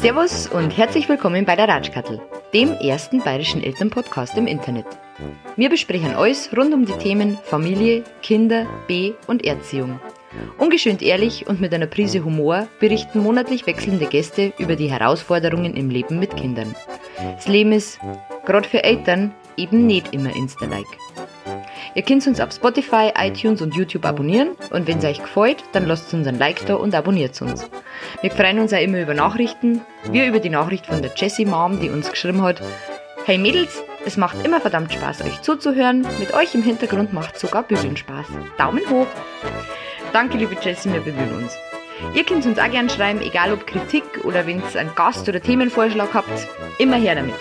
Servus und herzlich willkommen bei der Ratschkattel, dem ersten bayerischen Elternpodcast im Internet. Wir besprechen alles rund um die Themen Familie, Kinder, B- und Erziehung. Ungeschönt ehrlich und mit einer Prise Humor berichten monatlich wechselnde Gäste über die Herausforderungen im Leben mit Kindern. Das Leben ist, gerade für Eltern, eben nicht immer Insta-like. Ihr könnt uns auf Spotify, iTunes und YouTube abonnieren und wenn es euch gefällt, dann lasst uns ein Like da und abonniert uns. Wir freuen uns auch immer über Nachrichten, wir über die Nachricht von der Jessie Mom, die uns geschrieben hat, Hey Mädels, es macht immer verdammt Spaß, euch zuzuhören. Mit euch im Hintergrund macht sogar Bügeln Spaß. Daumen hoch! Danke, liebe Jessie, wir bemühen uns. Ihr könnt uns auch gerne schreiben, egal ob Kritik oder wenn ihr einen Gast- oder Themenvorschlag habt. Immer her damit.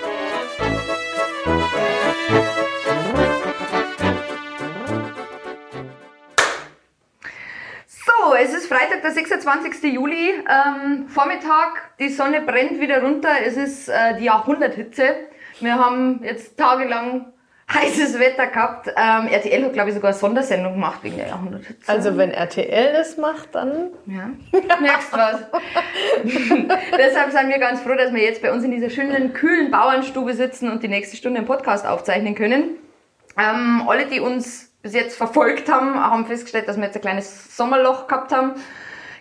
So, es ist Freitag, der 26. Juli, ähm, Vormittag, die Sonne brennt wieder runter, es ist äh, die Jahrhunderthitze. Wir haben jetzt tagelang heißes Wetter gehabt. Ähm, RTL hat, glaube ich, sogar eine Sondersendung gemacht wegen der Jahrhunderthitze. Also wenn RTL das macht, dann Ja, merkst was. Deshalb sind wir ganz froh, dass wir jetzt bei uns in dieser schönen, kühlen Bauernstube sitzen und die nächste Stunde einen Podcast aufzeichnen können. Ähm, alle, die uns bis jetzt verfolgt haben, haben festgestellt, dass wir jetzt ein kleines Sommerloch gehabt haben,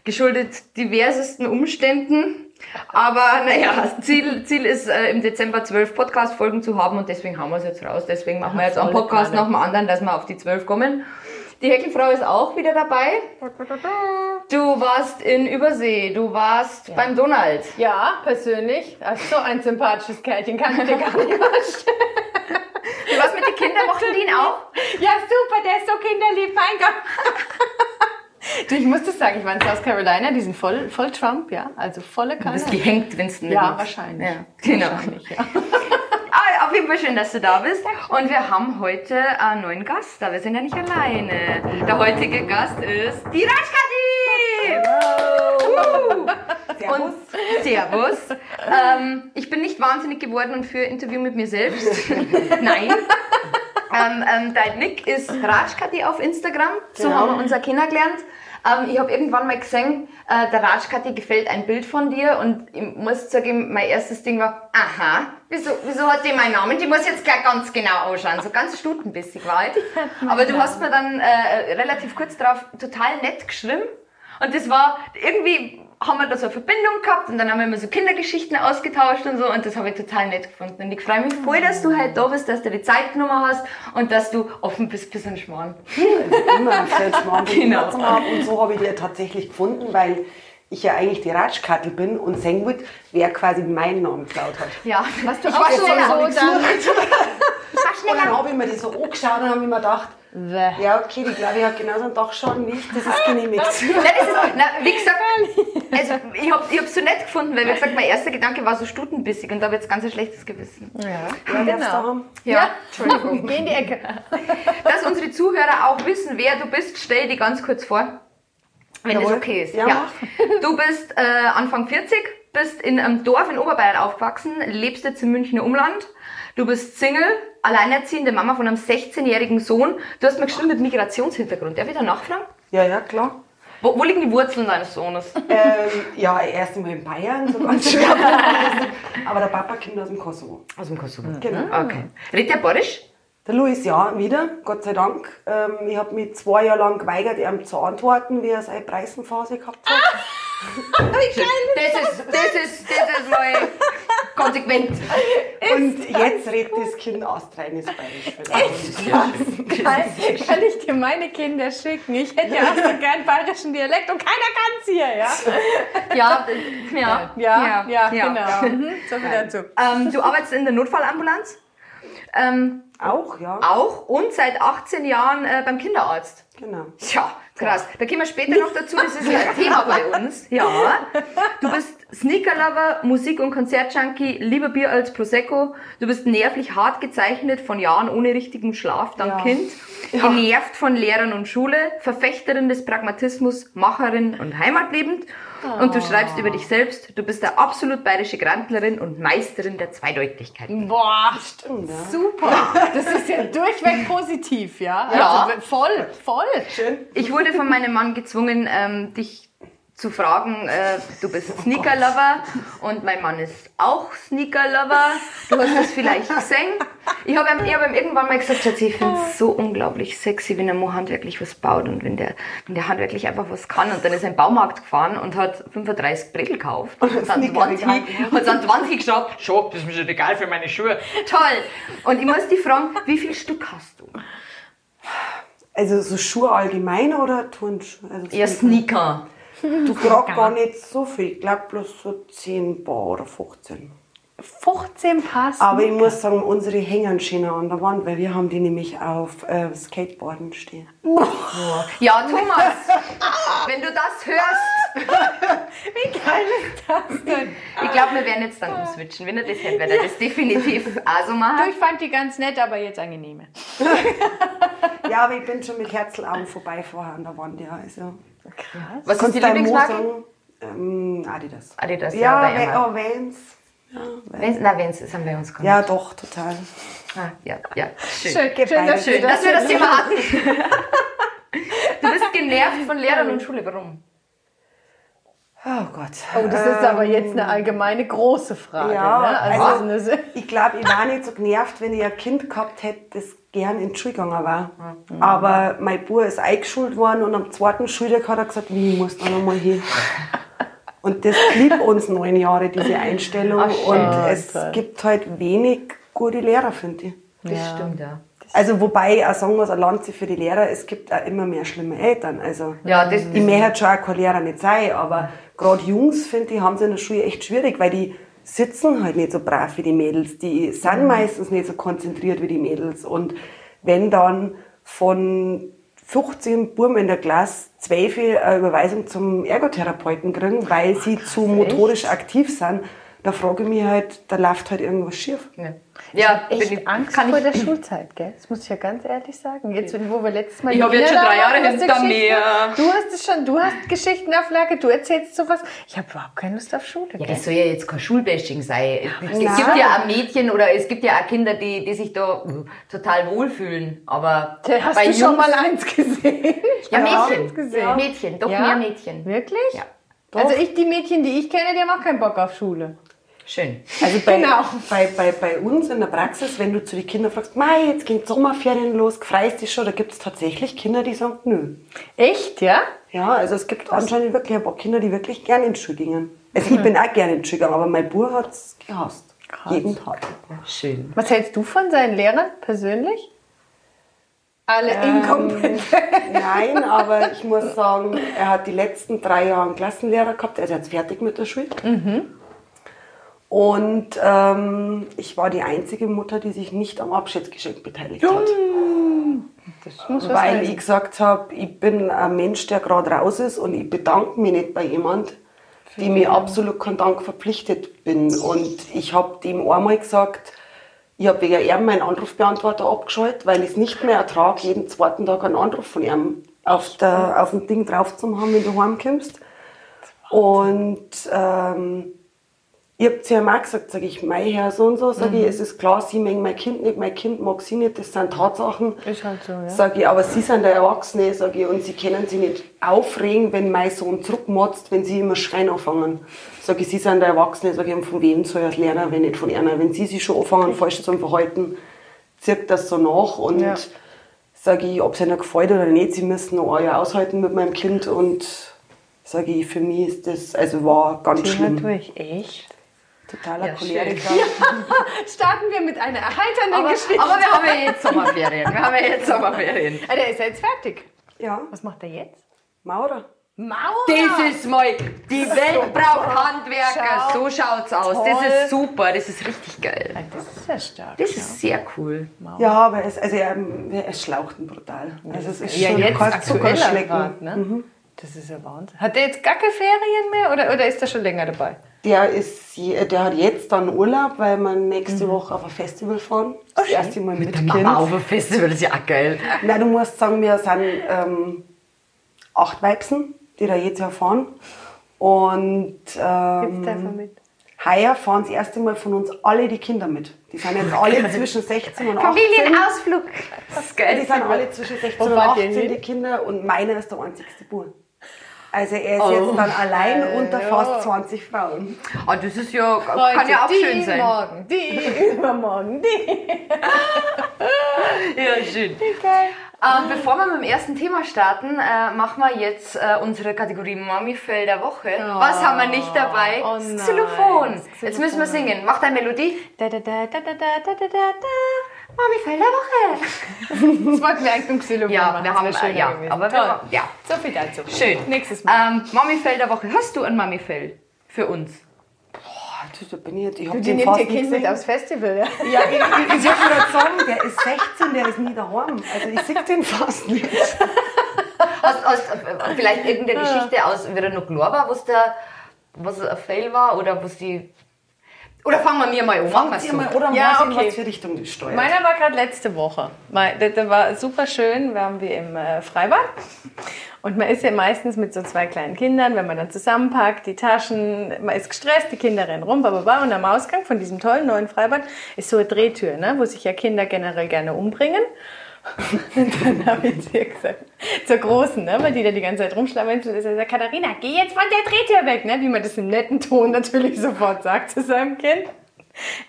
geschuldet diversesten Umständen. Aber naja, das Ziel, Ziel ist äh, im Dezember zwölf Podcast-Folgen zu haben und deswegen haben wir es jetzt raus. Deswegen machen wir jetzt einen volle Podcast nach dem anderen, dass wir auf die zwölf kommen. Die Heckelfrau ist auch wieder dabei. Du warst in Übersee, du warst beim Donald. ja, persönlich, also so ein sympathisches Kerlchen kann ich dir gar nicht vorstellen. Du warst mit den Kindern, mochten die ihn auch? Ja, super, der ist so kinderlieb, mein Gott. Du, ich muss das sagen, ich war in South Carolina, die sind voll, voll Trump, ja, also volle Du Kanne. bist gehängt, wenn es nicht Ja, wahrscheinlich. Ja, genau. Wahrscheinlich, ja. Ah, auf jeden Fall schön, dass du da bist. Und wir haben heute einen neuen Gast da. Wir sind ja nicht alleine. Der heutige Gast ist die Ratschkati! Servus. Und Servus. Ähm, ich bin nicht wahnsinnig geworden und für Interview mit mir selbst. Nein. Ähm, ähm, dein Nick ist Ratschkati auf Instagram. So Genau. haben wir uns kennengelernt. Ähm, ich habe irgendwann mal gesehen, äh, der Ratschkati gefällt ein Bild von dir und ich muss sagen, mein erstes Ding war, aha, wieso, wieso hat die meinen Namen? Die muss jetzt gleich ganz genau ausschauen. So ganz stutenbissig war ich. Aber du hast mir dann äh, relativ kurz darauf total nett geschrieben. Und das war irgendwie haben wir da so eine Verbindung gehabt und dann haben wir immer so Kindergeschichten ausgetauscht und so und das habe ich total nett gefunden. Und ich freue mich voll, dass du halt da bist, dass du die Zeit genommen hast und dass du offen bist für so einen Schmarrn. immer am Feldschmarrn Genau. Und so habe ich die tatsächlich gefunden, weil ich ja eigentlich die Ratschkattel bin und sehen wollte, wer quasi meinen Namen geklaut hat. Ja, was du Ich auch war so schon dann. so dann, Und dann habe ich mir das so angeschaut und habe mir gedacht, ja okay, die glaube ich hat genauso einen Dachschaden wie ich, das ist genehmigt. Nein, das ist, na, wie gesagt, also ich habe ich hab's so nett gefunden, weil wie gesagt, mein erster Gedanke war so stutenbissig und da habe ich jetzt ganz ein schlechtes Gewissen. ja, Ja, genau. haben. Ja, Entschuldigung. Geh in die Ecke. dass unsere Zuhörer auch wissen, wer du bist, stell dich ganz kurz vor, wenn das Jawohl. okay ist. Ja, Du bist äh, Anfang 40, bist in einem Dorf in Oberbayern aufgewachsen, lebst jetzt im Münchner Umland. Du bist Single, alleinerziehende Mama von einem 16-jährigen Sohn. Du hast mir geschrieben mit Migrationshintergrund. Darf ich da nachfragen? Ja, ja, klar. Wo, wo liegen die Wurzeln deines Sohnes? Ähm, ja, erst einmal in Bayern, so ganz schwer. Aber der Papa kommt aus dem Kosovo. Aus dem Kosovo. Genau. Okay. Redet der Borisch? Der Luis, ja, wieder, Gott sei Dank. Ähm, ich habe mich zwei Jahre lang geweigert, ihm zu antworten, wie er seine Preisenphase gehabt hat. Das ist, das ist, das ist mal konsequent. Und jetzt redet das Kind astreines Bayerisch. Ja. Kann, kann ich dir meine Kinder schicken? Ich hätte ja auch so gern bayerischen Dialekt und keiner kann's hier, ja? Ja, ja, Ja, ja, genau. Mhm, so viel dazu. Ähm, du arbeitest in der Notfallambulanz. Ähm, Auch, ja. auch und seit 18 Jahren äh, beim Kinderarzt. Genau. Tja, krass. Da kommen wir später noch dazu. Das ist ja ein Thema bei uns. Ja. Du bist Sneaker-Lover, Musik- und Konzertjunkie, lieber Bier als Prosecco. Du bist nervlich hart gezeichnet von Jahren ohne richtigen Schlaf, dank Ja. Kind. Genervt von Lehrern und Schule, Verfechterin des Pragmatismus, Macherin und heimatliebend. Und du schreibst über dich selbst, du bist der absolut bayerische Grantlerin und Meisterin der Zweideutigkeit. Boah, Stimmt, ja. super. Das ist ja durchweg positiv, ja? Ja. Also, voll, voll. Schön. Ich wurde von meinem Mann gezwungen, ähm, dich zu fragen, äh, du bist Sneaker-Lover und mein Mann ist auch Sneaker-Lover. Du hast das vielleicht gesehen. Ich habe ihm, ich hab ihm irgendwann mal gesagt, Schatz, ich finde es so unglaublich sexy, wenn der Mo handwerklich was baut und wenn der, wenn der handwerklich einfach was kann. Und dann ist er in den Baumarkt gefahren und hat 35 Brettel gekauft. Und hat dann 20, Sneaker-Regal. hat dann 20 geschraubt. Schau, das ist mir schon egal für meine Schuhe. Toll. Und ich muss dich fragen, wie viel Stück hast du? Also so Schuhe allgemein oder Turnschuhe? Also Ja, Sneaker. Du trag gar nicht so viel. Ich glaube bloß so 10 Paar oder 15. 15 Pass. Aber ich muss sagen, unsere hängen schön an der Wand, weil wir haben die nämlich auf äh, Skateboarden stehen. Ja, Thomas, wenn du das hörst, Wie geil ist das denn? ich glaube, wir werden jetzt dann umswitchen. Wenn er das hätte, wird er das definitiv auch so Du, machen. ich fand die ganz nett, aber jetzt angenehme. Ja, aber ich bin schon mit Herzlaugen vorbei vorher an der Wand, ja. Also, Was ist kannst die Lieblingsmarke? sagen? Ähm, Adidas. Adidas, ja, Ja, oh, Vans. Ja, Vans. Na, wenn's, das haben wir uns gemacht. ja, doch, total. Ah, ja, ja. Schön. Schön, schön, dass du Schön, dass wir das Thema hatten. Du bist genervt von Lehrern und Schule. Warum? Oh Gott. Oh, das ist aber jetzt eine allgemeine große Frage. Ja, ne? also, also- Ich glaube, ich war nicht so genervt, wenn ich ein Kind gehabt hätte, das gern in die Schule gegangen war. Aber mein Bub ist eingeschult worden und am zweiten Schultag hat er gesagt, wie, ich muss da nochmal hin. Und das blieb uns neun Jahre, diese Einstellung. Ach, und es gibt halt wenig gute Lehrer, finde ich. Das Ja. stimmt, ja. Also wobei auch sagen muss, ein Lanze für die Lehrer, es gibt auch immer mehr schlimme Eltern. Also Ja, das, ich möchte schon auch kein Lehrer nicht sein, aber gerade Jungs, finde ich, haben es in der Schule echt schwierig, weil die sitzen halt nicht so brav wie die Mädels. Die sind meistens nicht so konzentriert wie die Mädels. Und wenn dann von 15 Buben in der Klasse 12 eine Überweisung zum Ergotherapeuten kriegen, weil sie zu motorisch aktiv sind, da frage ich mich halt, da läuft halt irgendwas schief. ja. ja, echt bin ich- Angst kann vor ich, der Schulzeit, gell? Das muss ich ja ganz ehrlich sagen. Jetzt, wo wir letztes Mal Ich hab die jetzt schon drei da Jahre hinter mir. Du hast es schon, du hast Geschichten auf Lager, du erzählst sowas. Ich habe überhaupt keine Lust auf Schule. Ja, gell? das soll ja jetzt kein Schulbashing sein. es nein. gibt ja auch Mädchen oder es gibt ja auch Kinder, die, die sich da uh, total wohlfühlen. Aber Hast bei du schon Jungs- mal eins gesehen? Ja, Ja, Mädchen. gesehen. Mädchen, doch Ja? mehr Mädchen. Wirklich? Ja. Also ich, die Mädchen, die ich kenne, die haben auch keinen Bock auf Schule. Schön. Also bei, Genau. bei, bei, bei uns in der Praxis, wenn du zu den Kindern fragst, Mei, jetzt gehen Sommerferien los, freust dich schon, da gibt es tatsächlich Kinder, die sagen, nö. Echt, ja? Ja, also es gibt anscheinend wirklich ein paar Kinder, die wirklich gerne in die Schule gingen. Also ich bin auch gerne in die Schule gegangen, aber mein Bub hat es gehasst. Jeden Tag. Schön. Was hältst du von seinen Lehrern persönlich? Alle inkompetent. Nein, aber ich muss sagen, er hat die letzten drei Jahre einen Klassenlehrer gehabt, er ist jetzt fertig mit der Schule. Und ähm, ich war die einzige Mutter, die sich nicht am Abschiedsgeschenk beteiligt hat. Weil ich gesagt habe, ich bin ein Mensch, der gerade raus ist und ich bedanke mich nicht bei jemand, die mir absolut keinen Dank verpflichtet bin. Und ich habe dem einmal gesagt, ich habe wegen ihm meinen Anrufbeantworter abgeschaltet, weil ich es nicht mehr ertrage, jeden zweiten Tag einen Anruf von ihm auf, der, auf dem Ding drauf zu haben, wenn du heimkommst. Und ähm, ich habe zu ihm auch gesagt, sage ich, mein Herr so und so, sage ich, es ist klar, Sie mögen mein Kind nicht, mein Kind mag Sie nicht, das sind Tatsachen. Ist halt so, ja. Sag ich, aber Sie sind der Erwachsene, sag ich, und Sie können sich nicht aufregen, wenn mein Sohn zurückmotzt, wenn Sie immer schreien anfangen. Sag ich, Sie sind der Erwachsene, sag ich, und von wem soll es lernen, wenn nicht von einer. Wenn Sie sich schon anfangen, falsch zu verhalten, zirkt das so nach und Ja. sag ich, ob es Ihnen gefällt oder nicht, Sie müssen noch ein Jahr aushalten mit meinem Kind und sag ich, für mich ist das, also war ganz Thema schlimm. durch. Echt? Totaler Ja. Choleriker. Starten wir mit einer erheiternden Aber, Geschichte. aber wir haben ja jetzt Sommerferien. Wir haben ja jetzt Sommerferien. Ah, der ist ja jetzt fertig. Ja, Was macht er jetzt? Maurer. Mauer! Das ist mal, die Welt braucht Handwerker. Schau. So schaut's aus. Das Toll. ist super. Das ist richtig geil. Das ist ja stark. Das ist sehr cool. Ja, aber es, also er, er schlaucht ihn brutal. Also es ist ja, schon jetzt kein Zuckerschlecken. grad, ne? Das ist ja Wahnsinn. Hat der jetzt gar keine Ferien mehr oder, oder ist er schon länger dabei? Der, ist, je- der hat jetzt dann Urlaub, weil wir nächste Woche auf ein Festival fahren. Das erste Mal mit, Kind. Mama auf ein Festival, das ist ja auch geil. Nein, du musst sagen, wir sind ähm, acht Weibsen, die da jedes Jahr fahren. Und Jetzt ähm, mit. heuer fahren das erste Mal von uns alle die Kinder mit. Die sind jetzt alle zwischen 16 und 18. Familienausflug. Das ist Die geil. sind alle zwischen 16 Wo und fahrt ihr 18, hin? die Kinder. Und meiner ist der einzigste Bub. Also er ist Oh. jetzt dann allein unter ja. fast 20 Frauen. Ah, das ist ja, kann Heute ja auch die, schön sein. morgen die, übermorgen die. Ja, schön. Geil. Ähm, bevor wir mit dem ersten Thema starten, äh, machen wir jetzt äh, unsere Kategorie Mami-Fell der Woche. Was haben wir nicht dabei? oh das nein, Xylophon. das Jetzt müssen wir singen. Mach deine Melodie. Da, da, da, da, da, da, da, da, da. Mami-Fell der Woche. Das wollten wir eigentlich im Xylophon Ja, machen. wir haben, äh, ja, gewesen. aber wir ja. So viel dazu. Schön. Nächstes Mal. Ähm, Mami-Fell der Woche. Hast du ein Mami-Fell für uns? Boah, da bin ich jetzt, ich hab Die den nimmt fast ihr nicht Kind mit aufs Festival, ja? Ja, ich, ich, ich wollte gerade sagen, der ist 16, der ist nie daheim. Also ich sehe den fast nicht. Hast, hast vielleicht irgendeine Geschichte aus, wie er noch klar war, was, der, was ein Fail war? Oder was die... Oder fangen wir mir mal an. Machen Fangt ihr so. mal, oder Ja, mal sehen, okay. was für Richtung das steuert. Meiner war gerade letzte Woche. Der war super schön. Waren wir im äh, Freibad. Und man ist ja meistens mit so zwei kleinen Kindern, wenn man dann zusammenpackt, die Taschen, man ist gestresst, die Kinder rennen rum, bababa. Und am Ausgang von diesem tollen neuen Freibad ist so eine Drehtür, ne, wo sich ja Kinder generell gerne umbringen. Und dann habe ich zu ihr gesagt, zur Großen, ne, weil die da die ganze Zeit rumschlawenzelt ist, er sagt, Katharina, geh jetzt von der Drehtür weg, ne, wie man das im netten Ton natürlich sofort sagt zu seinem Kind.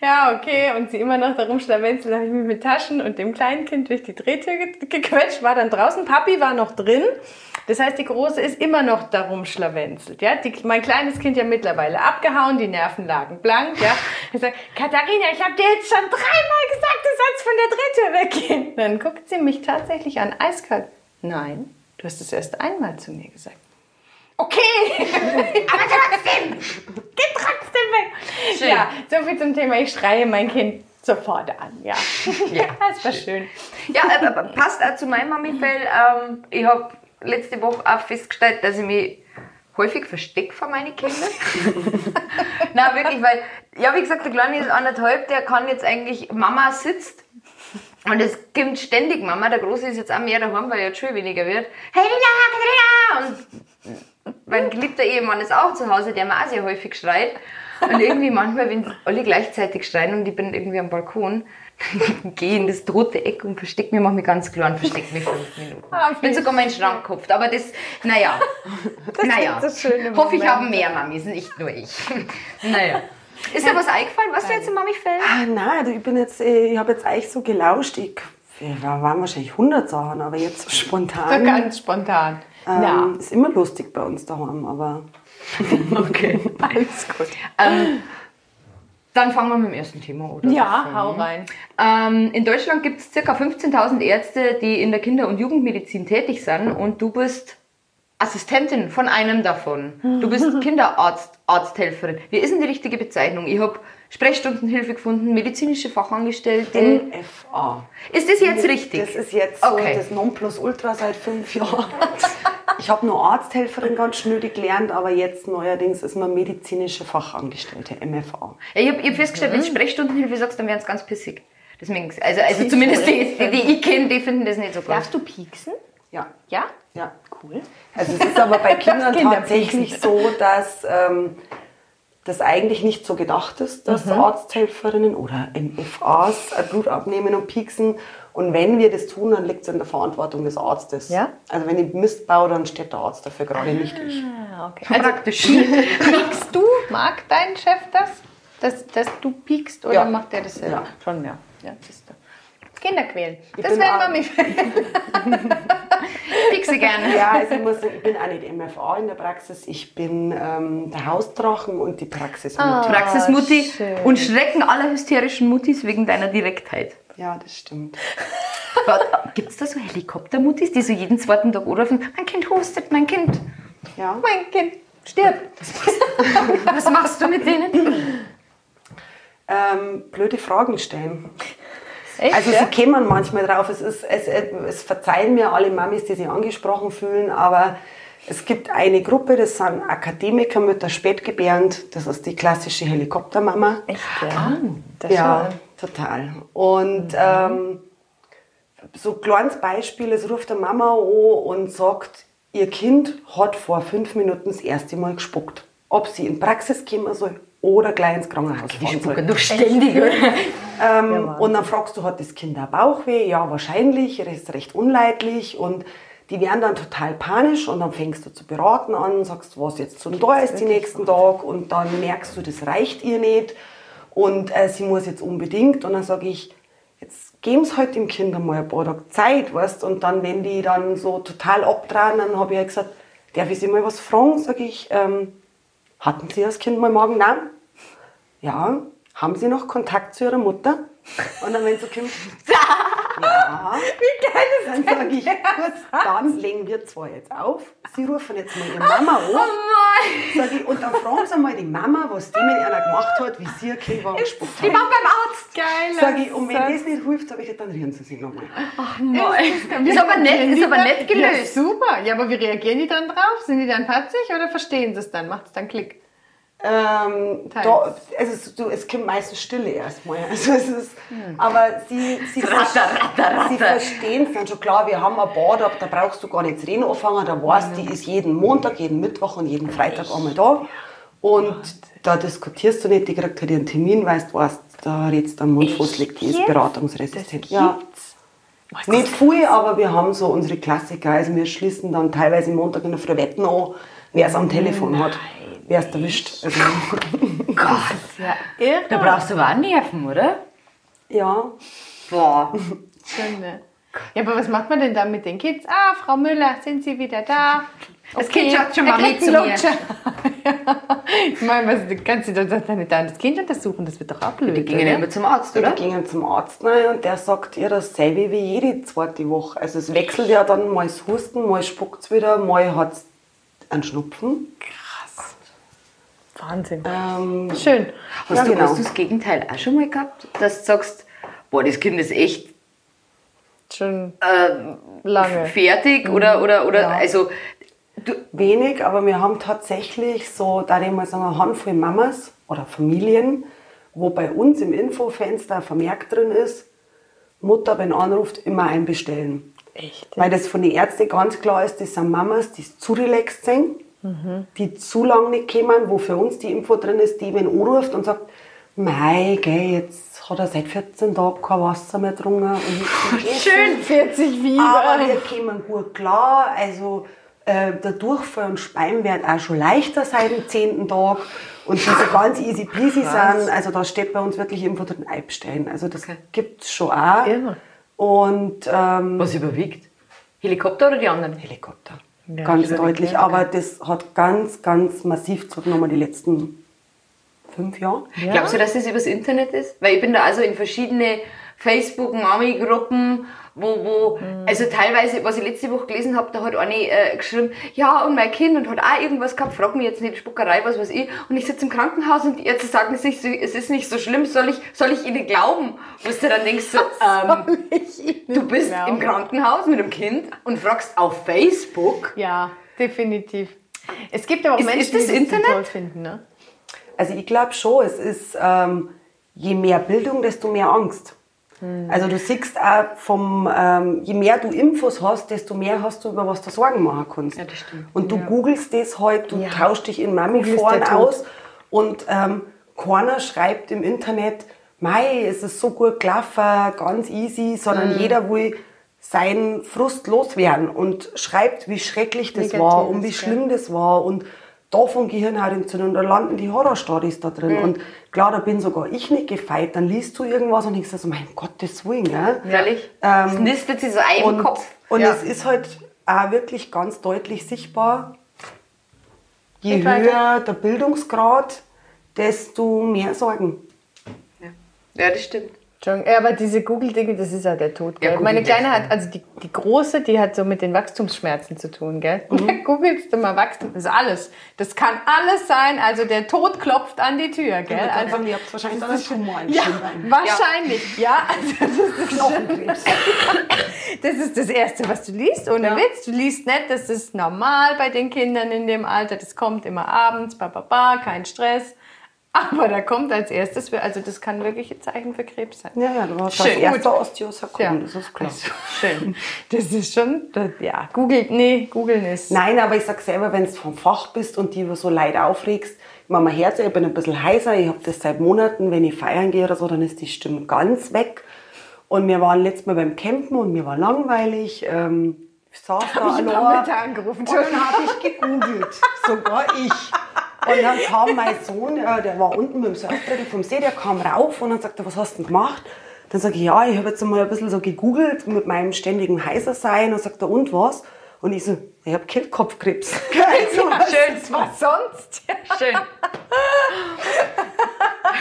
Ja, okay. Und sie immer noch da rumschlawenzelt, habe ich mich mit Taschen und dem kleinen Kind durch die Drehtür ge gequetscht, war dann draußen. Papi war noch drin. Das heißt, die Große ist immer noch da rumschlawenzelt. Ja? Die, mein kleines Kind ja mittlerweile abgehauen, die Nerven lagen blank. Ja? Ich sage, Katharina, ich habe dir jetzt schon dreimal gesagt, du sollst von der Drehtür weggehen. Dann guckt sie mich tatsächlich an, eiskalt. Nein, du hast es erst einmal zu mir gesagt. Okay, aber trotzdem, geh trotzdem weg. Schön. Ja, so viel zum Thema, ich schreie mein Kind sofort an, ja. Ja, das war schön. Ja, äh, äh, passt auch zu meinem Mami-Fell. Ähm, ich habe letzte Woche auch festgestellt, dass ich mich häufig verstecke vor meine Kinder. Nein, wirklich, weil, ja, wie gesagt, der Kleine ist anderthalb, der kann jetzt eigentlich, Mama sitzt und es kommt ständig Mama, der Große ist jetzt auch mehr daheim, weil er jetzt schon weniger wird. Hey Lila, Katharina! Und mein geliebter Ehemann ist auch zu Hause, der mir auch sehr häufig schreit. Und irgendwie manchmal, wenn alle gleichzeitig schreien und ich bin irgendwie am Balkon, gehe in das tote Eck und versteck mich, mach mich ganz klar und versteck mich fünf Minuten. Ah, Ich bin sogar meinen Schrank gehupft, aber das, naja, naja. sind so schöne Hoffe, ich habe mehr Mamis, nicht nur ich. Naja. Ist dir was eingefallen, was du jetzt im Mami-Fell? Ah, nein, ich bin jetzt, äh, ich habe jetzt eigentlich so gelauscht. Ich, wir waren wahrscheinlich 100 Sachen, aber jetzt so So spontan. ganz spontan. Ähm, Ist immer lustig bei uns daheim, aber Okay. Ja, alles gut. Ähm, dann fangen wir mit dem ersten Thema, oder? Ja, hau rein. Ähm, in Deutschland gibt es ca. 15.000 Ärzte, die in der Kinder- und Jugendmedizin tätig sind und du bist Assistentin von einem davon. Du bist Kinderarzt, Arzthelferin. Wie ist denn die richtige Bezeichnung? Ich habe Sprechstundenhilfe gefunden, medizinische Fachangestellte. NFA. Ist das jetzt richtig? Das ist jetzt so Okay. das Nonplusultra seit fünf Jahren. Ich habe nur Arzthelferin ganz schnödig gelernt, aber jetzt neuerdings ist man medizinische Fachangestellte, MFA. Ja, ich habe hab festgestellt, wenn du Sprechstundenhilfe sagst, dann werden sie ganz pissig. Deswegen, also, also zumindest die, die, die ich kenne, die finden das nicht so gut. Darfst du pieksen? Ja. Ja? Ja. Cool. Also es ist aber bei Kindern Kinder tatsächlich so, dass ähm, das eigentlich nicht so gedacht ist, dass Mhm. Arzthelferinnen oder MFAs äh, Blut abnehmen und pieksen. Und wenn wir das tun, dann liegt es in der Verantwortung des Arztes. Ja? Also wenn ich Mist baue, dann steht der Arzt dafür gerade nicht ich. Ah, okay. Also Praktisch. piekst du? Mag dein Chef das? Dass, dass du piekst oder Ja. macht der das selber? Ja. Schon, ja. ja siehst du. Kinder quälen. Das bin wäre auch- Mami. Pixie gerne. Ja, also ich, muss, sagen, ich bin auch nicht MFA in der Praxis. Ich bin ähm, der Hausdrachen und die Praxismutter. Ah. Praxismutti schön. und Schrecken aller hysterischen Muttis wegen deiner Direktheit. Ja, das stimmt. Gibt es da so Helikoptermuttis, die so jeden zweiten Tag anrufen, mein Kind hustet, mein Kind. Ja. mein Kind stirbt. Was machst du mit denen? Ähm, blöde Fragen stellen. Echt, Also ja? sie kämen manchmal drauf. Es, ist, es, es verzeihen mir alle Mamis, die sich angesprochen fühlen, aber Es gibt eine Gruppe, das sind Akademikermütter spätgebärend. Das ist die klassische Helikoptermama. Echt, ja. Das Ja, total. Und ähm, so ein kleines Beispiel, es ruft eine Mama an und sagt, ihr Kind hat vor fünf Minuten das erste Mal gespuckt. Ob sie in die Praxis kommen soll oder gleich ins Krankenhaus Die fahren spucken soll. doch ständig? Ähm, und dann fragst du, hat das Kind auch Bauchweh? Ja, wahrscheinlich. Er ist recht unleidlich und die werden dann total panisch und dann fängst du zu beraten an, sagst, was jetzt zum da ist die nächsten Tag und dann merkst du, das reicht ihr nicht und äh, sie muss jetzt unbedingt und dann sage ich, jetzt geben sie halt dem Kind einmal ein paar Tage Zeit, weißt und dann, wenn die dann so total abdrehen, dann habe ich ja gesagt, darf ich sie mal was fragen? Sage ich, ähm, hatten Sie das Kind mal Magen-Darm? Ja. Haben Sie noch Kontakt zu Ihrer Mutter? Und dann, wenn so kommt, ja. Wie geil ist Dann sage ich, gut, dann legen wir zwei jetzt auf. Sie rufen jetzt mal Ihre Mama an. Oh Sag ich, und dann fragen Sie mal die Mama, was die mit einer gemacht hat, wie sie ihr Kind war gespuckt Die waren beim Arzt. Geil. Sag ich, und wenn das nicht hilft, sag ich, dann rühren Sie sich nochmal. Ist aber nett, ist aber nett Ja, gelöst. super. Ja, aber wie reagieren die dann drauf? Sind die dann patzig oder verstehen sie es dann? Macht es dann Klick? Ähm, es, ist, du, es kommt meistens Stille erstmal. Also es ist, Aber sie, sie, Ratter, ratter, sie verstehen es dann schon klar. Wir haben ein Bad, da brauchst du gar nicht das Reden anfangen. Da weißt die ist jeden Montag, jeden Mittwoch und jeden Freitag einmal da. Und da diskutierst du nicht, die kriegt halt ihren Termin, weißt du, weißt, da redst du am Mund, Fuß liegt, die ist beratungsresistent. Das Ja. gibt's. Nicht viel, aber wir haben so unsere Klassiker. Also wir schließen dann teilweise Montag in der Früh Wetten an, wer es am Telefon hat, wer es erwischt. Also, Gott. Ja, irre. Da brauchst du aber auch Nerven, oder? ja, Boah. Schön, ne? Ja, aber was macht man denn dann mit den Kids? Ah, Frau Müller, sind Sie wieder da? Das Kind schaut schon mal mit zu mir. Ich meine, was, du kannst du doch nicht dann das Kind untersuchen, das wird doch blöd, Die gingen immer zum Arzt, Wir oder? gingen zum Arzt rein und der sagt ihr dasselbe wie jede zweite Woche. Also es wechselt ja dann mal das Husten, mal spuckt es wieder, mal hat es einen Schnupfen. Wahnsinn. Ähm, Schön. Hast, Ja, du, genau. hast du das Gegenteil auch schon mal gehabt? Dass du sagst, boah, das Kind ist echt Schon äh, lange. fertig oder, oder, oder, Ja. also, du, wenig, aber wir haben tatsächlich so, da ich mal sagen, eine Handvoll Mamas oder Familien, wo bei uns im Infofenster vermerkt drin ist, Mutter, wenn anruft, immer einbestellen. Echt? Weil das von den Ärzten ganz klar ist, das sind Mamas, die zu relaxed sind, die zu lange nicht kommen, wo für uns die Info drin ist, die, wenn anruft und sagt, mei, gell, jetzt hat er seit 14 Tagen kein Wasser mehr getrunken. Schön. 40 Fieber. aber wir kommen gut klar. Also äh, der Durchfall und Speien werden auch schon leichter seit dem zehnten Tag. Und die so ganz easy peasy sind. Also da steht bei uns wirklich irgendwo drin Eibstein. Also das gibt's schon auch. Irre. Und ähm, was überwiegt? Helikopter oder die anderen? Helikopter. Ja, ganz deutlich. Aber das hat ganz, ganz massiv zugenommen die letzten fünf Jahre. Ja? Glaubst du, dass das übers Internet ist? Weil ich bin da also in verschiedene Facebook-Mami-Gruppen, wo, wo, Mhm. also teilweise, was ich letzte Woche gelesen habe, da hat eine äh, geschrieben, ja, und mein Kind und hat auch irgendwas gehabt, frag mich jetzt nicht, Spuckerei, was weiß ich, und ich sitze im Krankenhaus und die Ärzte sagen, es ist, nicht so, es ist nicht so schlimm, soll ich, soll ich ihnen glauben? Wo du dann denkst, so, ähm, du bist im Krankenhaus mit dem Kind und fragst auf Facebook, Ja, definitiv. Es gibt aber auch Ist- Menschen, ist das die das Internet? toll finden, ne? Also ich glaube schon, es ist ähm, je mehr Bildung, desto mehr Angst. Also du siehst auch vom, ähm, je mehr du Infos hast, desto mehr hast du über was du Sorgen machen kannst. Ja, das stimmt. Und du googelst das halt, du tauschst dich in Mami-Foren aus und ähm, keiner schreibt im Internet, Mei, es ist so gut gelaufen, ganz easy, sondern jeder will seinen Frust loswerden und schreibt, wie schrecklich das war und wie schlimm das war und davon Gehirnhautentzündung, da landen die Horrorstories da drin. Und klar, da bin sogar ich nicht gefeit. Dann liest du irgendwas und denkst so, mein Gottes Willen. Ja? ehrlich, es nistet sich so ein im Kopf. und Ja. es ist halt auch wirklich ganz deutlich sichtbar, je weiter. höher der Bildungsgrad, desto mehr Sorgen. Ja, das stimmt. Ja, aber diese Google-Dinge, das ist ja der Tod, gell? Ja, Meine Kleine hat, also die, die Große, die hat so mit den Wachstumsschmerzen zu tun, gell? Mhm. Googelst du mal Wachstum, das ist alles. Das kann alles sein, also der Tod klopft an die Tür, gell? Also, Also, ihr habt wahrscheinlich dann einen Tumor ja, Schienbein. wahrscheinlich, ja. Also das, ist, Knochenkrebs. das ist das Erste, was du liest, ohne Ja. Witz. Du liest nicht, das ist normal bei den Kindern in dem Alter, das kommt immer abends, ba, ba, ba, kein Stress. Aber da kommt als erstes, also das kann wirklich ein Zeichen für Krebs sein. Ja, ja, du hast Schön, als erster gut. Osteosarkom, Ja. das ist klar. Also, schön. Das ist schon, das, ja, googelt, nee, googeln ist. Nein, aber ich sag selber, wenn du vom Fach bist und die so Leid aufregst, ich mach mein Herz, ich bin ein bisschen heißer, ich habe das seit Monaten, wenn ich feiern gehe oder so, dann ist die Stimme ganz weg. Und wir waren letztes Mal beim Campen und mir war langweilig. Ähm, ich saß da ich allein. hab Mütter angerufen. Und dann habe ich gegoogelt, sogar ich. Und dann kam mein Sohn, äh, der war unten mit dem Surfbrett vom See, der kam rauf und dann sagte, was hast du denn gemacht? Dann sage ich, ja, ich habe jetzt mal ein bisschen so gegoogelt mit meinem ständigen heißer sein und sagt er, und was? Und ich so, ich habe Kehlkopfkrebs. Also, Ja, schön. Was sonst? Schön.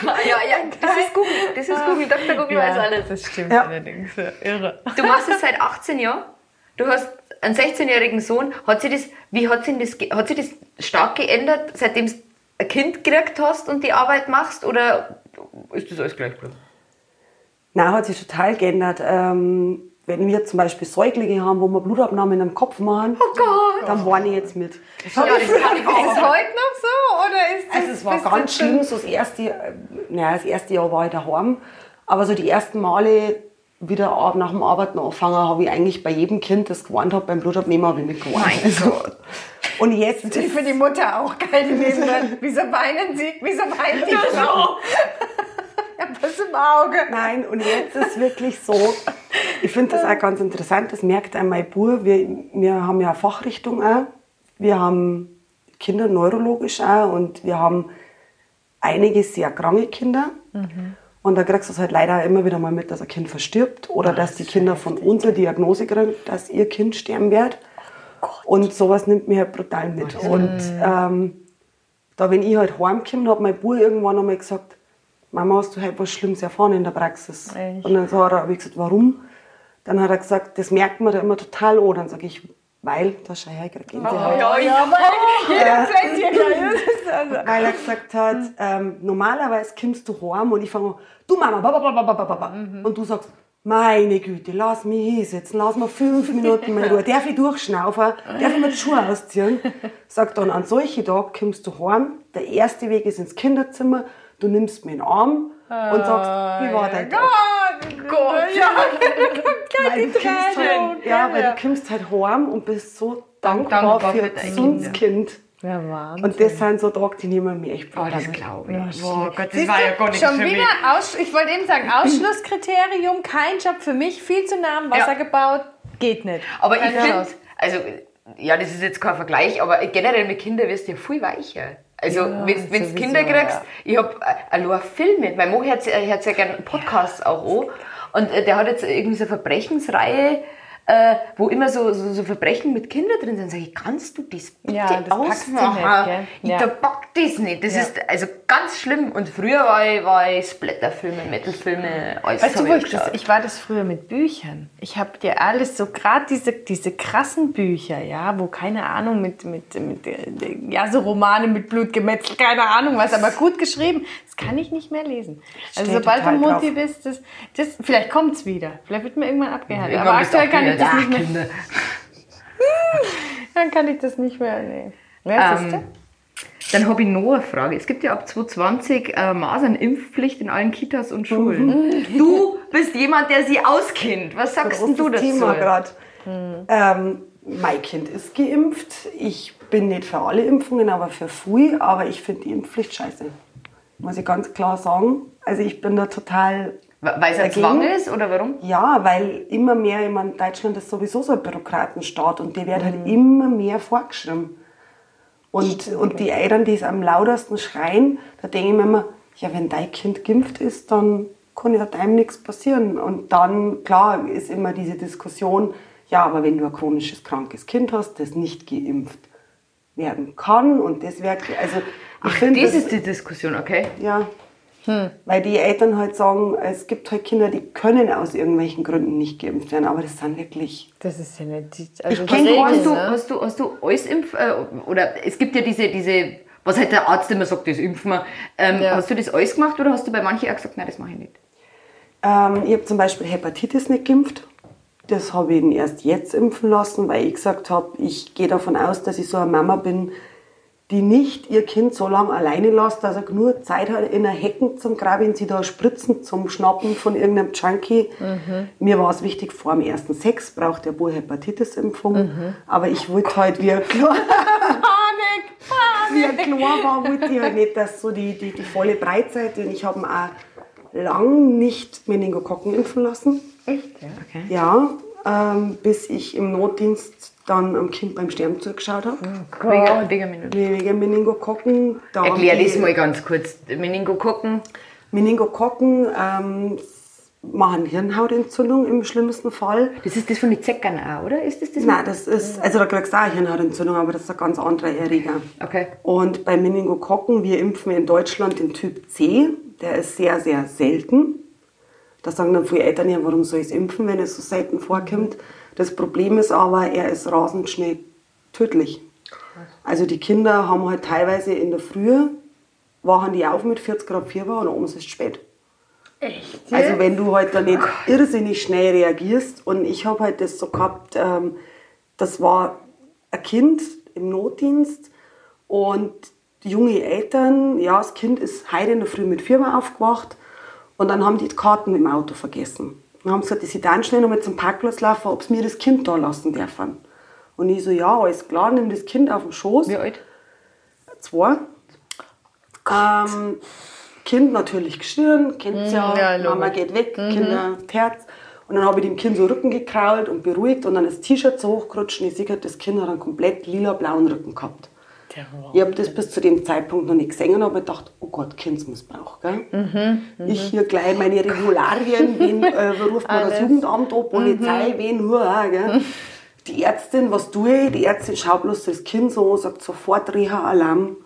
ja, ja, das ist Google. Das ist Google. Dr. Google weiß alles. Das stimmt Ja. allerdings. Ja, irre. Du machst es seit 18 Jahren. Du hast einen 16-jährigen Sohn. Hat sich das, wie hat sich das, hat sich das stark geändert, seitdem du ein Kind gekriegt hast und die Arbeit machst? Oder ist das alles gleich geblieben? Nein, hat sich total geändert. Ähm, wenn wir zum Beispiel Säuglinge haben, wo wir Blutabnahmen am Kopf machen, Oh dann warne ich jetzt mit. Ja, das kann ich Ist es heute noch so? Oder ist das, Also es war ganz schlimm, so das erste, äh, naja, das erste Jahr war ich daheim, aber so die ersten Male wieder nach dem Arbeiten angefangen, habe ich eigentlich bei jedem Kind, das gewarnt hat, beim Blutabnehmen habe ich mitgewarnt. Mein Also, und jetzt Natürlich für die Mutter auch geil gewesen. Wieso weinen sie? Wieso weint die Frau? Ja, was im Auge. Nein, und jetzt ist wirklich so, ich finde das auch ganz interessant, das merkt ein mein Bub, wir, wir haben ja eine Fachrichtung auch, wir haben Kinder neurologisch auch und wir haben einige sehr kranke Kinder. Und da kriegst du es halt leider immer wieder mal mit, dass ein Kind verstirbt oder dass die Kinder von uns eine Diagnose kriegen, dass ihr Kind sterben wird. Und sowas nimmt mich halt brutal mit. Und ähm, da, wenn ich halt heimkomme, hat mein Bub irgendwann einmal gesagt, Mama, hast du halt was Schlimmes erfahren in der Praxis? Echt? Und dann so hat er, hab ich gesagt, warum? Dann hat er gesagt, das merkt man da immer total an. Dann sage ich, weil, da schau ich gerade Gänsehaut. Ja, ja. Also. Weil er gesagt hat, ähm, normalerweise kommst du heim und ich fange an, du Mama, ba, ba, ba, ba. und du sagst, meine Güte, lass mich hinsetzen, lass mal fünf Minuten mal Ruhe. Darf ich durchschnaufen? Darf ich mir die Schuhe ausziehen? Sagt dann, an solchen Tag kommst du heim, der erste Weg ist ins Kinderzimmer, du nimmst mir in den Arm und sagst, wie war dein Tag? Gott, Gott, ja, Weil du kommst halt, ja, weil du kommst halt heim und bist so dankbar, dankbar für für ein dein Kind. Ja, Wahnsinn. Und das sind so Tage, die nehmen mir echt Oh, das glaube ich. Ja, oh Gott, das Siehst war ja gar nicht schon für wieder mich. Aus, ich wollte eben sagen, Ausschlusskriterium, kein Job für mich, viel zu nah am Wasser Ja. gebaut, geht nicht. Aber ich finde, also, ja, das ist jetzt kein Vergleich, aber generell mit Kindern wirst du ja viel weicher. Also, Ja, wenn du Kinder kriegst, ja. ich habe allein Filme, mein Mann hört, hört sehr gerne Podcasts auch an. Und äh, der hat jetzt irgendwie so eine Verbrechensreihe, äh, wo immer so, so, so Verbrechen mit Kindern drin sind. Sag ich, kannst du das bitte Ja, das ausmachen? nicht, ich Ja. da pack das nicht. Das Ja. ist also ganz schlimm. Und früher war ich, war ich Splatterfilme, Metalfilme, alles Weißt du, wo ich ich das, ich war das früher mit Büchern. Ich habe dir alles so, gerade diese, diese krassen Bücher, ja, wo keine Ahnung, mit, mit, mit, äh, ja, so Romane mit Blutgemetzel, keine Ahnung was, aber gut geschrieben, das kann ich nicht mehr lesen. Also sobald du Mutti drauf. bist, das, das, vielleicht kommt es wieder. Vielleicht wird mir irgendwann. Irgendwann Aber bist du aktuell kann ich das nicht mehr. Kinder. Dann kann ich das nicht mehr, nee. Ja? Ähm, dann habe ich noch eine Frage. Es gibt ja ab 2020 äh, Masernimpfpflicht in allen Kitas und Schulen. Du bist jemand, der sie auskennt. Was sagst denn du Großes dazu? Thema gerade. Ähm, mein Kind ist geimpft. Ich bin nicht für alle Impfungen, aber für früh. Aber ich finde die Impfpflicht scheiße. Muss ich ganz klar sagen. Also ich bin da total Weil es ein? Zwang ist oder warum? Ja, weil immer mehr, ich meine, Deutschland ist sowieso so ein Bürokratenstaat und die werden halt immer mehr vorgeschrieben. Und, und die Eltern, die es am lautesten schreien, da denke ich mir immer, ja, wenn dein Kind geimpft ist, dann kann ja deinem nichts passieren. Und dann, klar, ist immer diese Diskussion, ja, aber wenn du ein chronisches krankes Kind hast, das nicht geimpft werden kann und das wäre, also ich finde, Das das- ist die Diskussion, okay? ja, Weil die Eltern halt sagen, es gibt halt Kinder, die können aus irgendwelchen Gründen nicht geimpft werden, aber das sind wirklich. Das ist ja nicht. die- Also Ich kenn die gar Hast ne? hast du, hast du alles impf, äh, oder es gibt ja diese, diese, was halt der Arzt immer sagt, das impfen wir. Ähm, Ja. Hast du das alles gemacht oder hast du bei manchen auch gesagt, nein, das mache ich nicht? Ähm, ich habe zum Beispiel Hepatitis nicht geimpft. Das habe ich ihn erst jetzt impfen lassen, weil ich gesagt habe, ich gehe davon aus, dass ich so eine Mama bin, die nicht ihr Kind so lange alleine lässt, dass er genug Zeit hat, in einer Hecken zum Graben, sie da Spritzen zum Schnappen von irgendeinem Junkie. Mir war es wichtig, vor dem ersten Sex braucht der wohl Hepatitis-Impfung. Aber ich wollte halt, wie er klar, Panik, wie er klar war, wollte ich halt nicht, dass so die, die, die volle Breitseite. Und ich habe ihn auch lang nicht Meningokokken impfen lassen. Echt, ja? Okay. Ja, ähm, bis ich im Notdienst dann am Kind beim Sterben zugeschaut habe. Wegen, wegen Minuten. Wegen Meningokokken. Erklär das mal ganz kurz. Meningokokken. Meningokokken ähm, machen Hirnhautentzündung im schlimmsten Fall. Das ist das von den Zeckern auch, oder? Ist das das? Nein, das ist, also da kriegst du auch Hirnhautentzündung, aber das ist ein ganz anderer Erreger. Okay. Und bei Meningokokken, wir impfen in Deutschland den Typ C, der ist sehr, sehr selten. Da sagen dann viele Eltern ja, warum soll ich es impfen, wenn es so selten vorkommt. Das Problem ist aber, er ist rasend schnell tödlich. Also die Kinder haben halt teilweise in der Früh, wachen die auf mit 40 Grad Fieber und abends ist es spät. Echt? Also wenn du halt da nicht irrsinnig schnell reagierst und ich habe halt das so gehabt, ähm, das war ein Kind im Notdienst und junge Eltern, ja, das Kind ist heute in der Früh mit Firma aufgewacht und dann haben die die Karten im Auto vergessen. Dann haben sie gesagt, dass sie dann schnell noch mal zum Parkplatz laufen, ob sie mir das Kind da lassen dürfen. Und ich so, ja, alles klar, nimm das Kind auf den Schoß. Wie alt? Zwei. Ähm, kind natürlich gestirn, kennt's ja, Mhm, ja. Mhm. Mama geht weg, Kinder Herz. Und dann habe ich dem Kind so Rücken gekrault und beruhigt und dann das T-Shirt so hochgerutscht und ich sehe, das Kind hat einen komplett lila-blauen Rücken gehabt. Ich habe das bis zu dem Zeitpunkt noch nicht gesehen und habe gedacht, oh Gott, Kindsmissbrauch. Gell? Mhm, Ich hier gleich meine Regularien, wen äh, ruft man das. Jugendamt an, Polizei, wen, hurra, gell? Die Ärztin, was tue ich? Die Ärztin schaut bloß das Kind so, sagt sofort Reha-Alarm.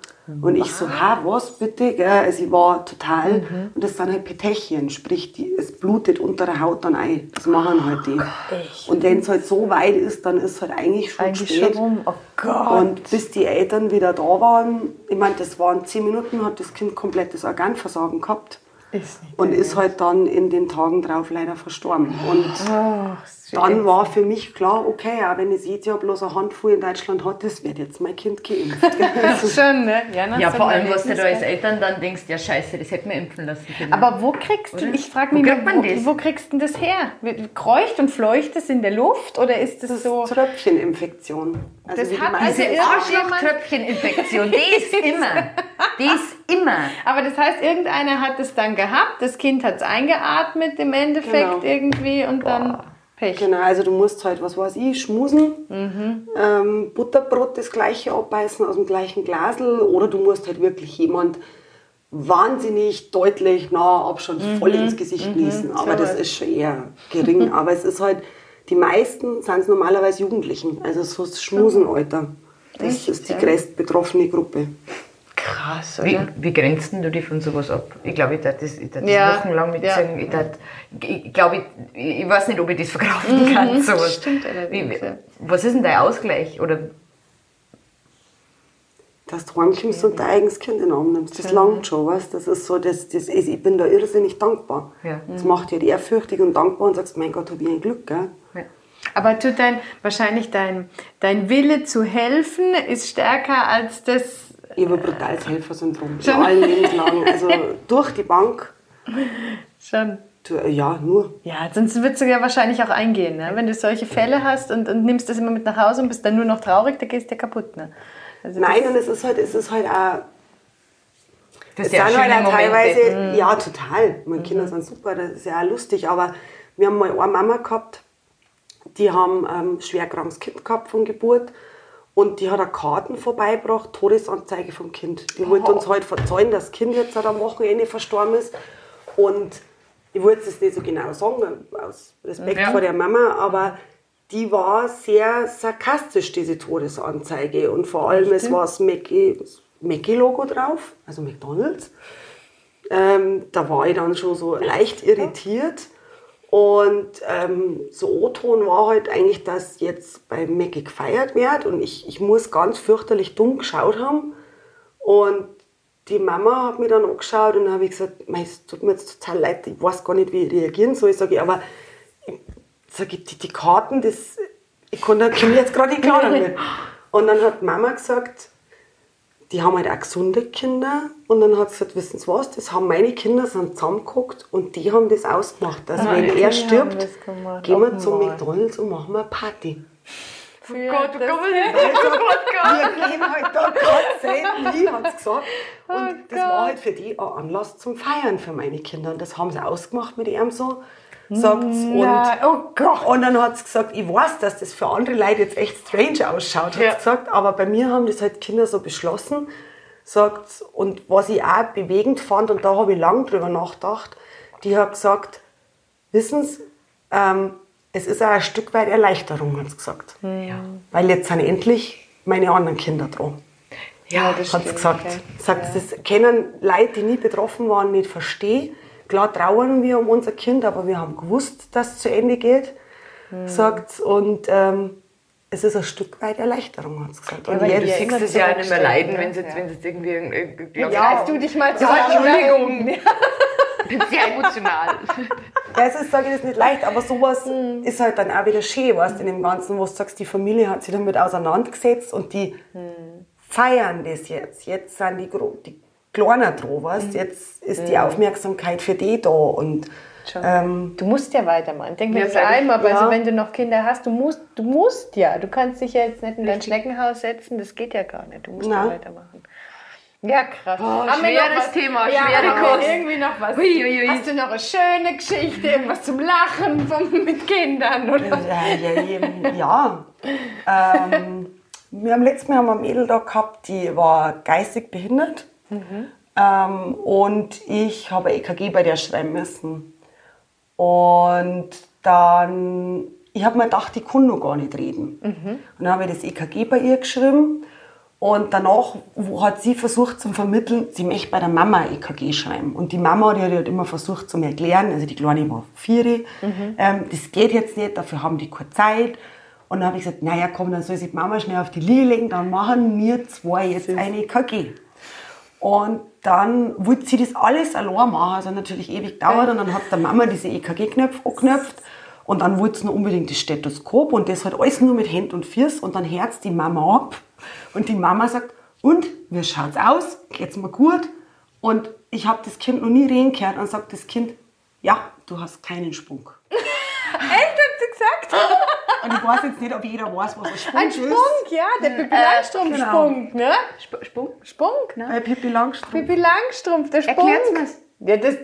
Und ich so, ha, was bitte? Gell? Also ich war total, und das sind halt Petechien, sprich, die, es blutet unter der Haut dann ein. Das machen halt die. echt? Und wenn es halt so weit ist, dann ist halt eigentlich schon Eigentlich spät. schon rum. Oh Gott. Und bis die Eltern wieder da waren, ich meine, das waren zehn Minuten, hat das Kind komplettes Organversagen gehabt. Ist nicht Und ist halt dann in den Tagen drauf leider verstorben. Und shit. Dann war für mich klar, okay, auch wenn es jetzt ja bloß eine Handvoll in Deutschland hat, das wird jetzt mein Kind geimpft. Schon, ne? Ja, nach Ja, so vor allem, was du da als Eltern dann denkst, ja scheiße, das hätten wir impfen lassen können. Aber wo kriegst du, Oder? ich frage Wo mich, kriegt man wo, das? wo kriegst du denn das her? Kreucht und fleucht es in der Luft oder ist das, Das ist so? Tröpfcheninfektion. Also Das hat diese- Arschlochtröpfcheninfektion, die ist immer. Die ist immer. Aber das heißt, irgendeiner hat es dann gehabt, das Kind hat es eingeatmet im Endeffekt Genau. irgendwie und dann Pech. Genau, also du musst halt, was weiß ich, schmusen, Mhm. ähm, Butterbrot das gleiche abbeißen aus dem gleichen Glasel oder du musst halt wirklich jemand wahnsinnig deutlich nah Abstand voll ins Gesicht gießen. Aber das Mhm. sowas. ist schon eher gering. Aber es ist halt, die meisten sind es normalerweise Jugendlichen, also so das Schmusenalter. Das Echt, ist die ja? größte betroffene Gruppe. Krass, Wie, oder? wie grenzt denn du dich von sowas ab? Ich glaube, ich darf das, ich darf das Ja, wochenlang ja. mitsagen. Ich, darf- ich, glaube, ich, ich weiß nicht, ob ich das verkraften kann. Sowas. stimmt allerdings, Wie, ja. was ist denn dein Ausgleich? Oder Dass du heimkommst und dein eigenes Kind in den Arm nimmst, das langt schon, weißt Das ist so, das, das ist, ich bin da irrsinnig dankbar. Ja. Das macht dich ehrfürchtig und dankbar und sagst, mein Gott, hab ich ein Glück, gell? ja. Aber tut dein, wahrscheinlich dein, dein Wille zu helfen ist stärker als das. Ich habe ein brutales Helfersyndrom in allen Lebenslagen. Also durch die Bank, Schon. ja, nur. Ja, sonst würdest du ja wahrscheinlich auch eingehen, ne? wenn du solche Fälle hast und, und nimmst das immer mit nach Hause und bist dann nur noch traurig, da gehst du ja kaputt. Ne? Also Nein, und es ist halt, es ist halt auch, Das es ist ja sind halt auch teilweise. Mhm. ja, total. Meine Kinder sind super, das ist ja auch lustig, aber wir haben mal eine Mama gehabt, die haben ähm, schwer krankes Kind gehabt von Geburt und die hat eine Karten vorbeigebracht, Todesanzeige vom Kind. Die wollte uns halt verzeihen, dass das Kind jetzt halt am Wochenende verstorben ist und ich wollte es nicht so genau sagen, aus Respekt Ja. vor der Mama, aber die war sehr sarkastisch, diese Todesanzeige. Und vor allem, es war das Mackie-Logo drauf, also McDonalds. Ähm, da war ich dann schon so leicht irritiert. Und ähm, so O-Ton war halt eigentlich, dass jetzt bei Mackie gefeiert wird und ich, ich muss ganz fürchterlich dumm geschaut haben. Und die Mama hat mich dann angeschaut und dann habe ich gesagt, "Mei, es tut mir jetzt total leid, ich weiß gar nicht, wie ich reagieren soll. Ich sage, aber sag ich, die, die Karten, das, ich konnte mich jetzt gerade nicht klar damit. Und dann hat Mama gesagt, die haben halt auch gesunde Kinder. Und dann hat sie gesagt, wissen Sie was, das haben meine Kinder sind zusammengeguckt und die haben das ausgemacht, dass wenn die er stirbt, gehen wir Oh zum Mann. McDonalds und machen eine Party. Für Gott, oh das- Gott, Wir gehen halt da ganz selten hin, hat sie gesagt. Und Oh das war halt für die ein Anlass zum Feiern für meine Kinder. Und das haben sie ausgemacht mit ihm so, sagt. Und, oh Gott. und dann hat sie gesagt, ich weiß, dass das für andere Leute jetzt echt strange ausschaut, hat Ja. gesagt. Aber bei mir haben das halt Kinder so beschlossen, sagt. Und was ich auch bewegend fand, und da habe ich lang drüber nachgedacht, die hat gesagt, wissen Sie, ähm, es ist auch ein Stück weit Erleichterung, hat sie gesagt. Weil jetzt sind endlich meine anderen Kinder dran. Ja, das Hat sie stimmt, gesagt. okay. Sagt, das können Leute, die nie betroffen waren, nicht verstehen. Klar trauern wir um unser Kind, aber wir haben gewusst, dass es zu Ende geht, Hm. sagt. Und ähm, es ist ein Stück weit Erleichterung, hat sie gesagt. Und Du ihr jetzt, siehst immer es ja nicht mehr leiden, wenn es jetzt, es jetzt irgendwie... Äh, glaub, Ja, Reißt du dich mal Ja, zusammen. Entschuldigung. Ich bin sehr emotional. ja, es ist, sage ich, das nicht leicht, aber sowas Hm. ist halt dann auch wieder schön, weißt du, in dem Ganzen, wo du sagst, die Familie hat sich damit auseinandergesetzt und die Hm. feiern das jetzt. Jetzt sind die, die Kleiner dran, weißt Hm. du, jetzt ist die Aufmerksamkeit für die da und ähm, Du musst ja weitermachen. Denk mir das aber Ja. also wenn du noch Kinder hast, du musst, du musst ja. Du kannst dich ja jetzt nicht in dein Schneckenhaus setzen, das geht ja gar nicht. Du musst ja weitermachen. Ja, krass. Haben wir schweres noch was? Thema, ja, schwere haben Kost. irgendwie noch was? Ui, ui, ui. Hast du noch eine schöne Geschichte, irgendwas zum Lachen vom, mit Kindern? Oder? Ja, ja, ja. Ähm, wir haben letztes Mal haben wir ein Mädel da gehabt, die war geistig behindert. Ähm, und ich habe EKG bei der schreiben müssen. Und dann, ich habe mir gedacht, ich kann noch gar nicht reden. Und dann habe ich das EKG bei ihr geschrieben. Und danach hat sie versucht zu vermitteln, sie möchte bei der Mama EKG schreiben. Und die Mama, die hat halt immer versucht zu mir erklären, also die Kleine war vier, ähm, das geht jetzt nicht, dafür haben die keine Zeit. Und dann habe ich gesagt, naja komm, dann soll sich die Mama schnell auf die Liege legen, dann machen wir zwei jetzt ein EKG. Und dann wollte sie das alles allein machen, also natürlich ewig dauert. Und dann hat der Mama diese EKG-Knöpfe angeknöpft. Und dann wollte sie noch unbedingt das Stethoskop und das halt alles nur mit Händen und Füßen. Und dann hört die Mama ab. Und die Mama sagt, und, wie schaut's aus? Geht's mir gut? Und ich habe das Kind noch nie reden gehört. Und sagt das Kind, ja, du hast keinen Spunk. Echt, hat? Und ich weiß jetzt nicht, ob jeder weiß, was ein Spunk Ein ist. Spunk, ja, der Pippi Langstrumpf genau. Spunk, ne? Sp Spunk? Spunk, ne? Bei Pippi Langstrumpf. Pippi Langstrumpf, der Spunk. Erklärt's mir's. Ja, das,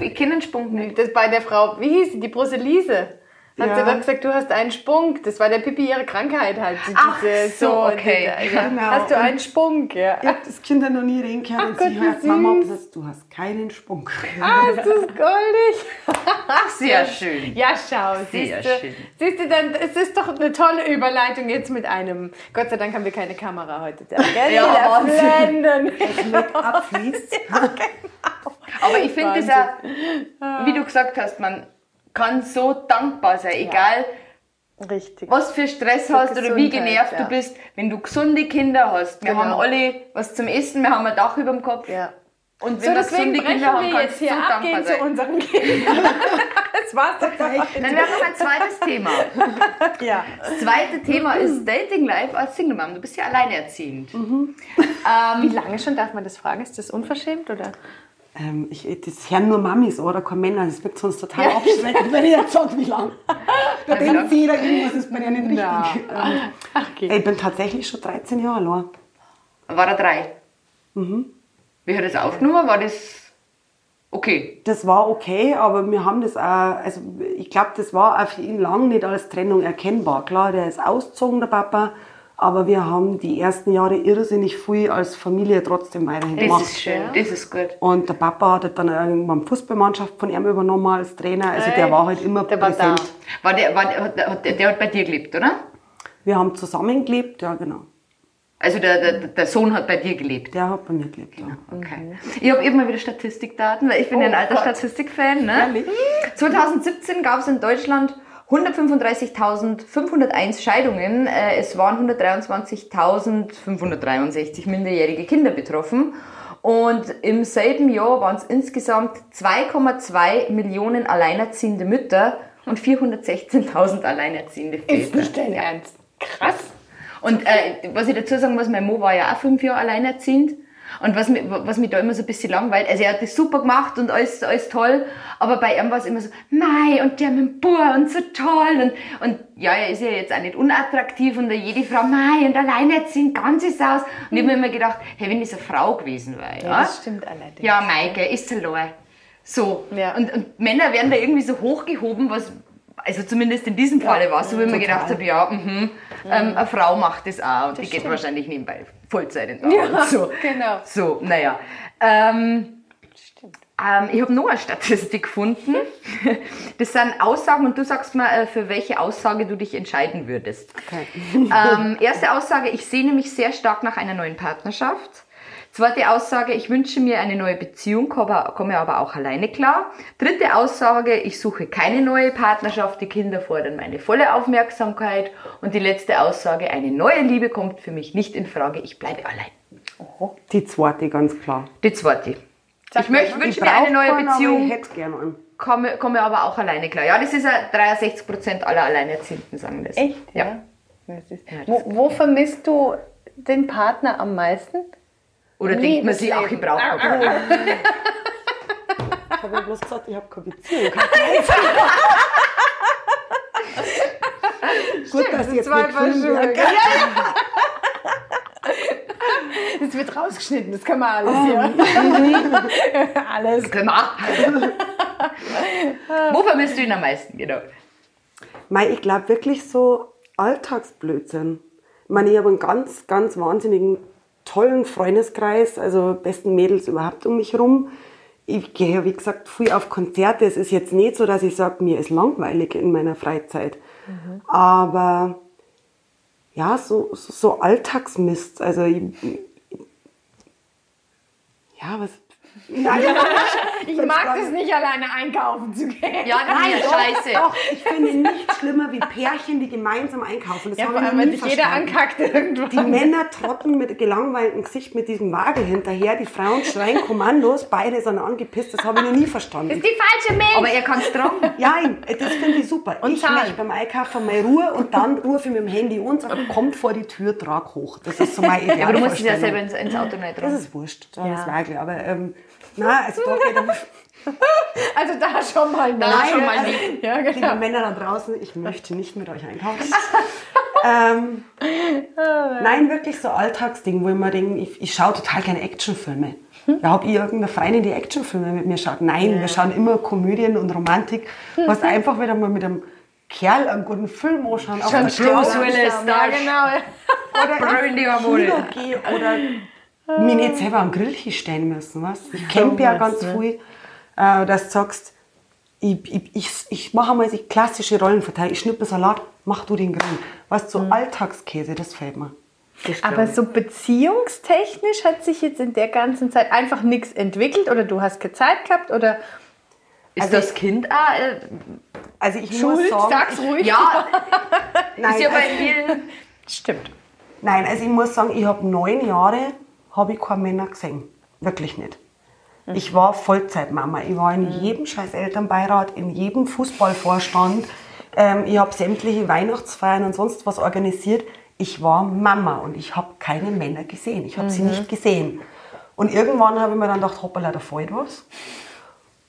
Ich, kenne den Spunk nicht. das bei der Frau, wie hieß sie, die Bruselise. Hat Ja. sie doch gesagt, du hast einen Spunk. Das war der Pippi ihre Krankheit halt. Die- Ach diese- so, okay. die- ja. Genau. Hast du einen Spunk, ja. Ich habe das Kind ja noch nie reden gehört. Ach und Gott, sie hört Mama ab, süß. und sagt, du hast keinen Spunk. Ah, ist das goldig. Ach, sehr schön. Ja, schau, Sehr siehst du, schön. siehst du, dann, es ist doch eine tolle Überleitung jetzt mit einem, Gott sei Dank haben wir keine Kamera heute da, gell? Ja, Wieder Wahnsinn. blenden. Abfließt. Aber ich finde das auch, wie du gesagt hast, man kann so dankbar sein, egal Richtig. was für Stress hast oder wie Gesundheit, genervt ja. du bist, wenn du gesunde Kinder hast. Wir Genau. haben alle was zum Essen, wir haben ein Dach über dem Kopf. Ja. Und So, deswegen gesunde brechen Kinder haben, wir kannst jetzt du hier so ab, dankbar gehen zu sein. unseren Kindern. das war's doch gleich. Dann wäre noch ein zweites Thema. Ja. Das zweite Thema ist Dating Life als Single Mom. Du bist ja alleinerziehend. Wie lange schon darf man das fragen? Ist das unverschämt oder? Ähm, ich, das hören nur Mamis oder keine Männer. Das wirkt sonst total abschreckend, wenn ich jetzt sage, wie lang. Da wie denkt jeder, irgendwas ist bei denen richtig. Ähm, Okay. Ich bin tatsächlich schon 13 Jahre allein. War er drei? Mhm. Wie hat er das aufgenommen? War das okay? Das war okay, aber wir haben das auch, also ich glaube, das war auch für ihn lang nicht als Trennung erkennbar. Klar, der ist ausgezogen, der Papa, aber wir haben die ersten Jahre irrsinnig viel als Familie trotzdem weiterhin Das gemacht. ist schön, das ist gut. Und der Papa hat dann irgendwann Fußballmannschaft von ihm übernommen als Trainer. Also der war halt immer Der war präsent. War der, war der, hat, der, der hat bei dir gelebt, oder? Wir haben zusammengelebt, ja genau. Also der, der, der Sohn hat bei dir gelebt. Der hat bei mir gelebt, ja. Okay. Ich habe eben mal wieder Statistikdaten, weil ich bin ja ein Oh alter. Statistikfan. Ne? 2017 gab es in Deutschland 135.501 Scheidungen. Äh, Es waren 123.563 minderjährige Kinder betroffen. Und im selben Jahr waren es insgesamt 2,2 Millionen alleinerziehende Mütter und 416.000 alleinerziehende Väter. Ist nicht dein Ernst? Krass. Und äh, was ich dazu sagen muss, mein Mo war ja auch fünf Jahre alleinerziehend. Und was mich, was mich da immer so ein bisschen langweilt, also er hat das super gemacht und alles, alles toll, aber bei ihm war es immer so, mei, und der mit dem Bur und so toll. Und, und ja, er ist ja jetzt auch nicht unattraktiv und da jede Frau, mei, und alleinerziehend, ganz ist aus. Und ich habe mir immer gedacht, hey, wenn das eine Frau gewesen wäre, ja, Ja, das stimmt allerdings. ja, Maike, ist allein. So. Ja. Und, und Männer werden da irgendwie so hochgehoben, was, also zumindest in diesem Falle war es so, wie mir gedacht habe, ja, mhm, ähm, eine Frau macht das auch und die geht wahrscheinlich nebenbei Vollzeit in der Arbeit. So. genau. So, naja. Ähm, ähm, ich habe noch eine Statistik gefunden. Das sind Aussagen und du sagst mal, äh, für welche Aussage du dich entscheiden würdest. Okay. Ähm, erste Aussage, ich sehne mich sehr stark nach einer neuen Partnerschaft. Zweite Aussage, ich wünsche mir eine neue Beziehung, komme aber auch alleine klar. Dritte Aussage, ich suche keine neue Partnerschaft, die Kinder fordern meine volle Aufmerksamkeit. Und die letzte Aussage, eine neue Liebe kommt für mich nicht in Frage, ich bleibe allein. Die zweite, ganz klar. Die zweite. Sag ich möchte, wünsche Ich mir eine neue aber Beziehung, Ich hätte gerne einen. komme, komme aber auch alleine klar. Ja, das ist ja 63% aller Alleinerziehenden sagen das. Echt? Ja. Das ist, Ja, das wo, wo vermisst du den Partner am meisten? Oder denkt man sich, ach, ich brauche keinen. Ich habe ja bloß gesagt, ich habe keine Beziehung. Gut, dass ich jetzt nicht filmen gell? Das wird rausgeschnitten, das können wir alles hier. alles. Können wir auch. Wo vermisst du ihn am meisten? Genau. Mei, ich glaube wirklich so Alltagsblödsinn. Ich meine, ich habe einen ganz, ganz wahnsinnigen, tollen Freundeskreis, also besten Mädels überhaupt um mich herum. Ich gehe ja, wie gesagt, viel auf Konzerte. Es ist jetzt nicht so, dass ich sage, mir ist langweilig in meiner Freizeit. Aber ja, so, so, so Alltagsmist. Also, ich, ja, was. Nein, Ich mag das nicht, alleine einkaufen zu gehen. Ja, das ist ja scheiße. Doch, ich finde nichts schlimmer wie Pärchen, die gemeinsam einkaufen. Das Ja, habe vor ich allem, noch wenn nie sich jeder verstanden. ankackt irgendwann. Die Männer trotten mit gelangweiltem Gesicht mit diesem Wagel hinterher, die Frauen schreien Kommandos, beide sind angepisst, das habe ich noch nie verstanden. die falsche Milch. Aber er kann es tragen. Ja, das finde ich super. Und ich zahlen. möchte beim Einkaufen mal Ruhe und dann rufe ich mit dem Handy und sage, kommt vor die Tür, trag hoch. Das ist so mein Ideal. Aber du musst es ja selber ins, Auto nicht Das tragen. ist wurscht, das Wagel. Aber ähm, nein, also da geht Also da schon mal Da Nein, schon mal also-. Ja, Liebe genau. Männer da draußen, ich möchte nicht mit euch einkaufen. ähm, nein, wirklich so Alltagsding, wo ich mir denke, ich, ich schaue total gerne Actionfilme. Ja, hab ich irgendeine Freundin, die Actionfilme mit mir schaut? Nein, wir schauen immer Komödien und Romantik, was einfach wieder mal mit einem Kerl einen guten Film anschauen. der Bruce. Willis, Ja, da genau. oder Brüllen die Hormone. Kino oder mir nicht selber am Grill stehen müssen. Was? Ich campe ja ganz viel, äh, dass du sagst, ich, ich, ich, ich mache mal die klassische Rollenverteilung. Ich schnippe Salat, mach du den Grill. Was so Alltagskäse, das fällt mir. Das Aber so beziehungstechnisch hat sich jetzt in der ganzen Zeit einfach nichts entwickelt oder du hast keine Zeit gehabt oder Ist Also das Kind auch? Äh, also ich muss Schuld, sagen, sag's ruhig. ja, nein, ist ja bei also, vielen. Stimmt. nein, also ich muss sagen, ich habe neun Jahre habe ich keine Männer gesehen. Wirklich nicht. Ich war Vollzeitmama. Ich war in jedem scheiß Elternbeirat, in jedem Fußballvorstand. Ähm, ich habe sämtliche Weihnachtsfeiern und sonst was organisiert. Ich war Mama und ich habe keine Männer gesehen. Ich habe sie nicht gesehen. Und irgendwann habe ich mir dann gedacht, hoppala, da fällt was.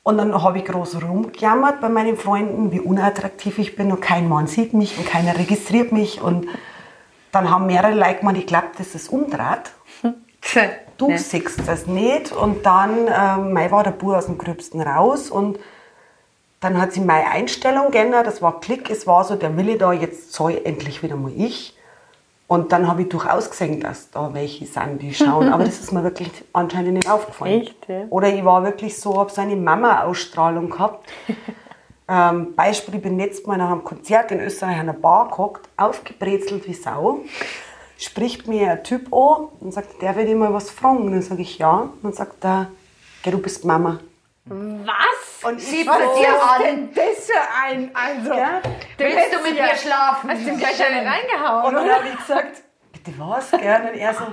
Und dann habe ich groß rumgejammert bei meinen Freunden, wie unattraktiv ich bin und kein Mann sieht mich und keiner registriert mich. Und dann haben mehrere Leute gemeint, ich glaube, das ist Du Ja. siehst das nicht. Und dann ähm, mei war der Bub aus dem Gröbsten raus und dann hat sich meine Einstellung geändert. Das war Klick. Es war so der Wille da, jetzt soll endlich wieder mal ich. Und dann habe ich durchaus gesehen, dass da welche sind, die schauen. Aber das ist mir wirklich anscheinend nicht aufgefallen. Echt, ja? Oder ich war wirklich so, habe so eine Mama-Ausstrahlung gehabt. ähm, Beispiel, ich bin letztes Mal nach einem Konzert in Österreich an einer Bar gehockt, aufgebrezelt wie Sau. Spricht mir ein Typ an und sagt, der will dir mal was fragen. Und dann sage ich ja. Und dann sagt er, du bist Mama. Was? Und ich Was so, ist denn das für ein, also... Gell? Willst du mit mir schlafen? Hast du ihm gleich eine reingehauen, Und dann habe ich gesagt, bitte was? Gell? Und er so,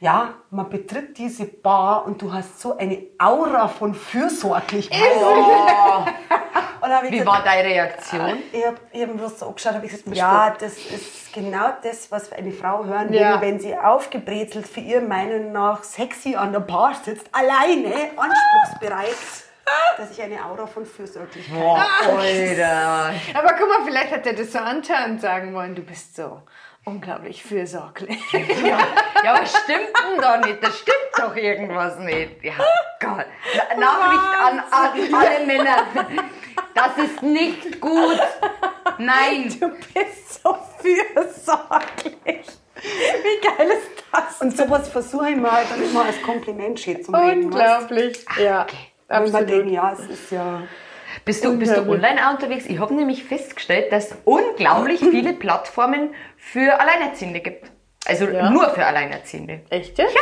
ja, man betritt diese Bar und du hast so eine Aura von Fürsorglichkeit. Wie gesagt, war deine Reaktion? Ich habe hab bloß so angeschaut, habe ich gesagt, ja, das ist genau das, was eine Frau hören will, Ja. wenn sie aufgebrezelt für ihr Meinung nach sexy an der Bar sitzt, alleine, anspruchsbereit, dass ich eine Aura von Fürsorglichkeit habe. Aber guck mal, vielleicht hat er das so antarnt sagen wollen, du bist so unglaublich fürsorglich. Ja, aber stimmt denn da nicht? Da stimmt doch irgendwas nicht. Ja, Gott. Na- Nachricht an, an alle Männer. Das ist nicht gut. Nein. Du bist so fürsorglich. Wie geil ist das? Und sowas versuche ich halt dann immer als Kompliment schön zu reden. Unglaublich. Ja, Weil man denkt, absolut. ja, es ist ja... Bist du, bist du online auch unterwegs? Ich habe nämlich festgestellt, dass es unglaublich viele Plattformen für Alleinerziehende gibt. Also Ja. nur für Alleinerziehende. Echt jetzt?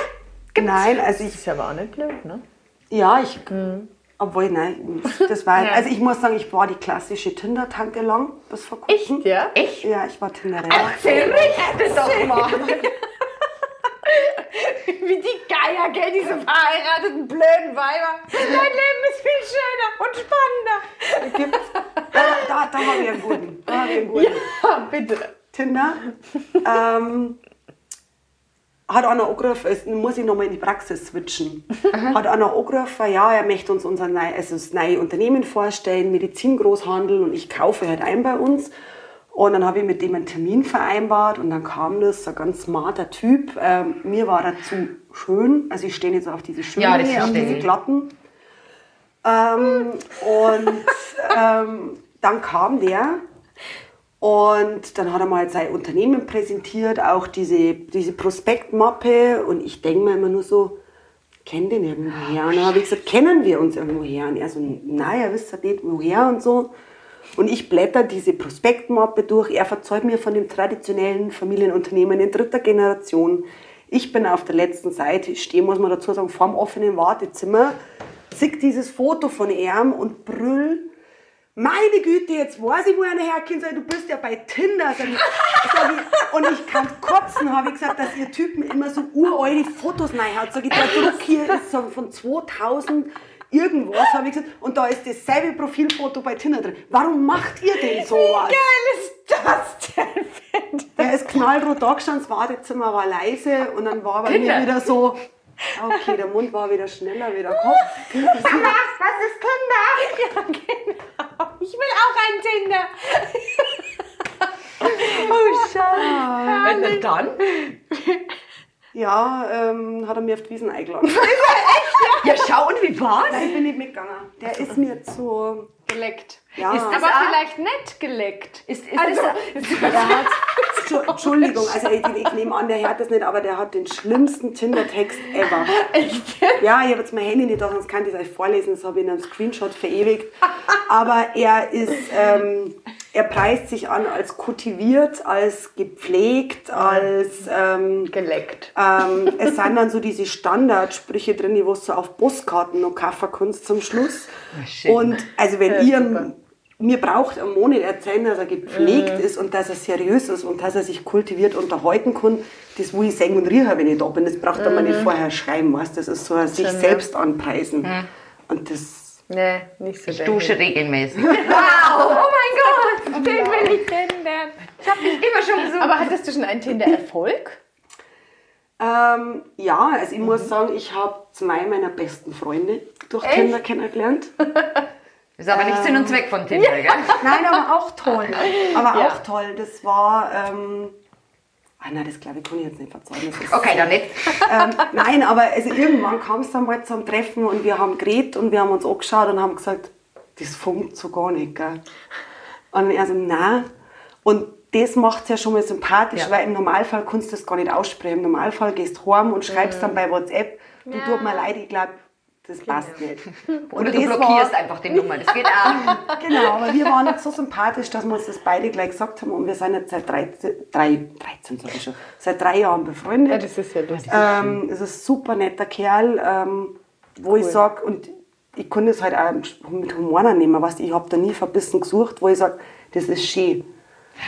Nein, also ich Ist aber auch nicht blöd, ne? Ja, ich. Obwohl, nein, das war. Ja. Also ich muss sagen, ich war die klassische Tinder-Tante lang bis vor kurzem. Ja? Echt? Ja, ich war Tinderin. Berichte doch mal. Wie die Geier, gell, diese verheirateten blöden Weiber. Dein Leben ist viel schöner und spannender. Gibt's? Da, da, da habe ich einen guten. Da habe ich einen guten. Ja, bitte. Tinder. Ähm, hat einer angerufen, jetzt muss ich nochmal in die Praxis switchen. Hat einer angerufen, ja, er möchte uns unser neu, also das neue Unternehmen vorstellen, Medizingroßhandel und ich kaufe halt ein bei uns. Und dann habe ich mit dem einen Termin vereinbart und dann kam das, ein ganz smarter Typ. Ähm, mir war er zu schön, also ich stehe jetzt auf diese schönen, Ja, das auf diese glatten. Ähm, und ähm, dann kam der und dann hat er mal sein Unternehmen präsentiert, auch diese, diese Prospektmappe. Und ich denke mir immer nur so, kennt den irgendwo her? Und dann habe ich gesagt, kennen wir uns irgendwo her? Und er so, naja, wisst ihr nicht, woher und so. Und ich blätter diese Prospektmappe durch. Er verzeugt mir von dem traditionellen Familienunternehmen in dritter Generation. Ich bin auf der letzten Seite, ich stehe, muss man dazu sagen, vorm offenen Wartezimmer, sieg dieses Foto von ihm und brüll. Meine Güte, jetzt weiß ich, wo einer herkommt, soll. du bist ja bei Tinder. Sag ich, sag ich, und ich kann kotzen, habe ich gesagt, dass ihr Typen immer so uralte Fotos reinhaut. Sag ich, der Druck hier ist so von 2000 irgendwas, habe ich gesagt. Und da ist dasselbe Profilfoto bei Tinder drin. Warum macht ihr denn sowas? geil ist das denn, bitte? Der ist knallrot da gestanden, das Wartezimmer war leise und dann war bei Kinder. mir wieder so, okay, der Mund war wieder schneller wie der Kopf. Was ist Kinder? Ja, genau. Ich will auch ein Tinder. oh, schade. Und dann? Ja, ähm, hat er mir auf die Wiesen eingeladen. Ja, schau, und wie war's? Nein, ich bin nicht mitgegangen. Der ist mir zu... Geleckt. Ja. Ist Ist aber vielleicht nett geleckt. Ist, ist Also, das, Der hat, Entschu- Entschuldigung, also ich, ich nehme an, der hört das nicht, aber der hat den schlimmsten Tinder-Text ever. Echt? Ja, ich habe jetzt mein Handy nicht da, sonst kann ich es euch vorlesen, das habe ich in einem Screenshot verewigt. Aber er ist, ähm, er preist sich an als kultiviert, als gepflegt, als, ähm, Geleckt. ähm, es sind dann so diese Standardsprüche drin, die wo so auf Postkarten noch kaufen kannst zum Schluss. schön. Und also wenn ihr mir braucht am Monat erzählen, dass er gepflegt ist und dass er seriös ist und dass er sich kultiviert unterhalten kann, das will ich sagen und riechen, wenn ich da bin. Das braucht er mir nicht vorher schreiben, weißt? Das ist so ein sich selbst anpreisen. Und das, Nee, nicht so ich dusche regelmäßig. Wow, oh mein Gott, den will ich kennenlernen. Ich hab dich immer schon so. Aber hattest du schon einen Tinder-Erfolg? ähm, ja, also ich muss sagen, ich habe zwei meiner besten Freunde durch Tinder kennengelernt. ist aber nicht Sinn und Zweck von Tinder, gell? Nein, aber auch toll. Aber Ja. auch toll. Das war. Ähm, ah, nein, das glaube ich, kann ich jetzt nicht verzeihen. Das ist, Okay, dann nicht. ähm, nein, aber also irgendwann kam es dann mal zum Treffen und wir haben geredet und wir haben uns angeschaut und haben gesagt, das funkt so gar nicht. Gell? Und er so, nein. Und das macht es ja schon mal sympathisch, Ja. weil im Normalfall kannst du das gar nicht aussprechen. Im Normalfall gehst du heim und schreibst dann bei WhatsApp, du tut mir leid, ich glaube, Das passt nicht. Oder Und du das blockierst war- einfach die Nummer, das geht auch. Genau, aber wir waren jetzt so sympathisch, dass wir uns das beide gleich gesagt haben und wir sind jetzt seit 13, drei, 13 sag ich schon, seit drei Jahren befreundet. Ja, das ist ja lustig. Ähm, ist ein super netter Kerl, ähm, wo ich sage, und ich kann das halt auch mit Humor nehmen, weißt, du, ich habe da nie verbissen gesucht, wo ich sage, das ist schön.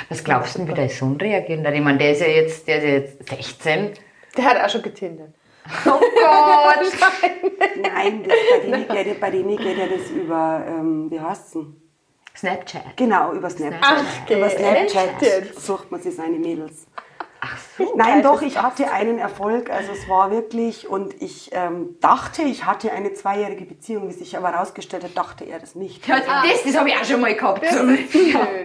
Was glaubst du, denn, wie dein Sohn reagieren wird? Ich meine, der ist ja jetzt, der ist ja jetzt 16. Der hat auch schon getindert. Oh Gott! Nein, das, bei, denen geht, ja- bei denen geht ja das über, ähm, wie heißt denn? Snapchat. Genau, über Snapchat. Ach, über gell? Snapchat sucht man sich seine Mädels. Ach so. Nein, geil, doch, ich hatte einen Erfolg. Also es war wirklich, und ich ähm, dachte, ich hatte eine zweijährige Beziehung. Wie sich aber herausgestellt hat, dachte er das nicht. Ja, das das habe ich auch schon mal gehabt. Schön.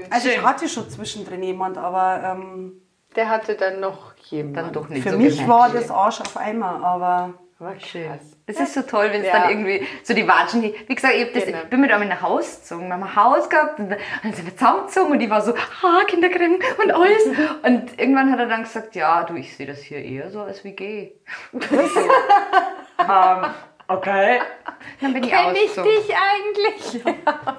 Also ich hatte schon zwischendrin jemand, aber ähm, Der hatte dann noch jemanden. Dann doch nicht für so mich war das Arsch auf einmal. Aber War krass. Das ist so toll, wenn es Ja. dann irgendwie so die Watschen, wie gesagt, ich, hab das, Genau. ich bin mit einem nach Haus gezogen, wir haben ein Haus gehabt und dann sind wir zusammengezogen und ich war so, ha, Kindercreme und alles. Und irgendwann hat er dann gesagt, ja, du, ich sehe das hier eher so als WG. ähm, okay. Dann bin ich Kenn ich ausgezogen. dich eigentlich?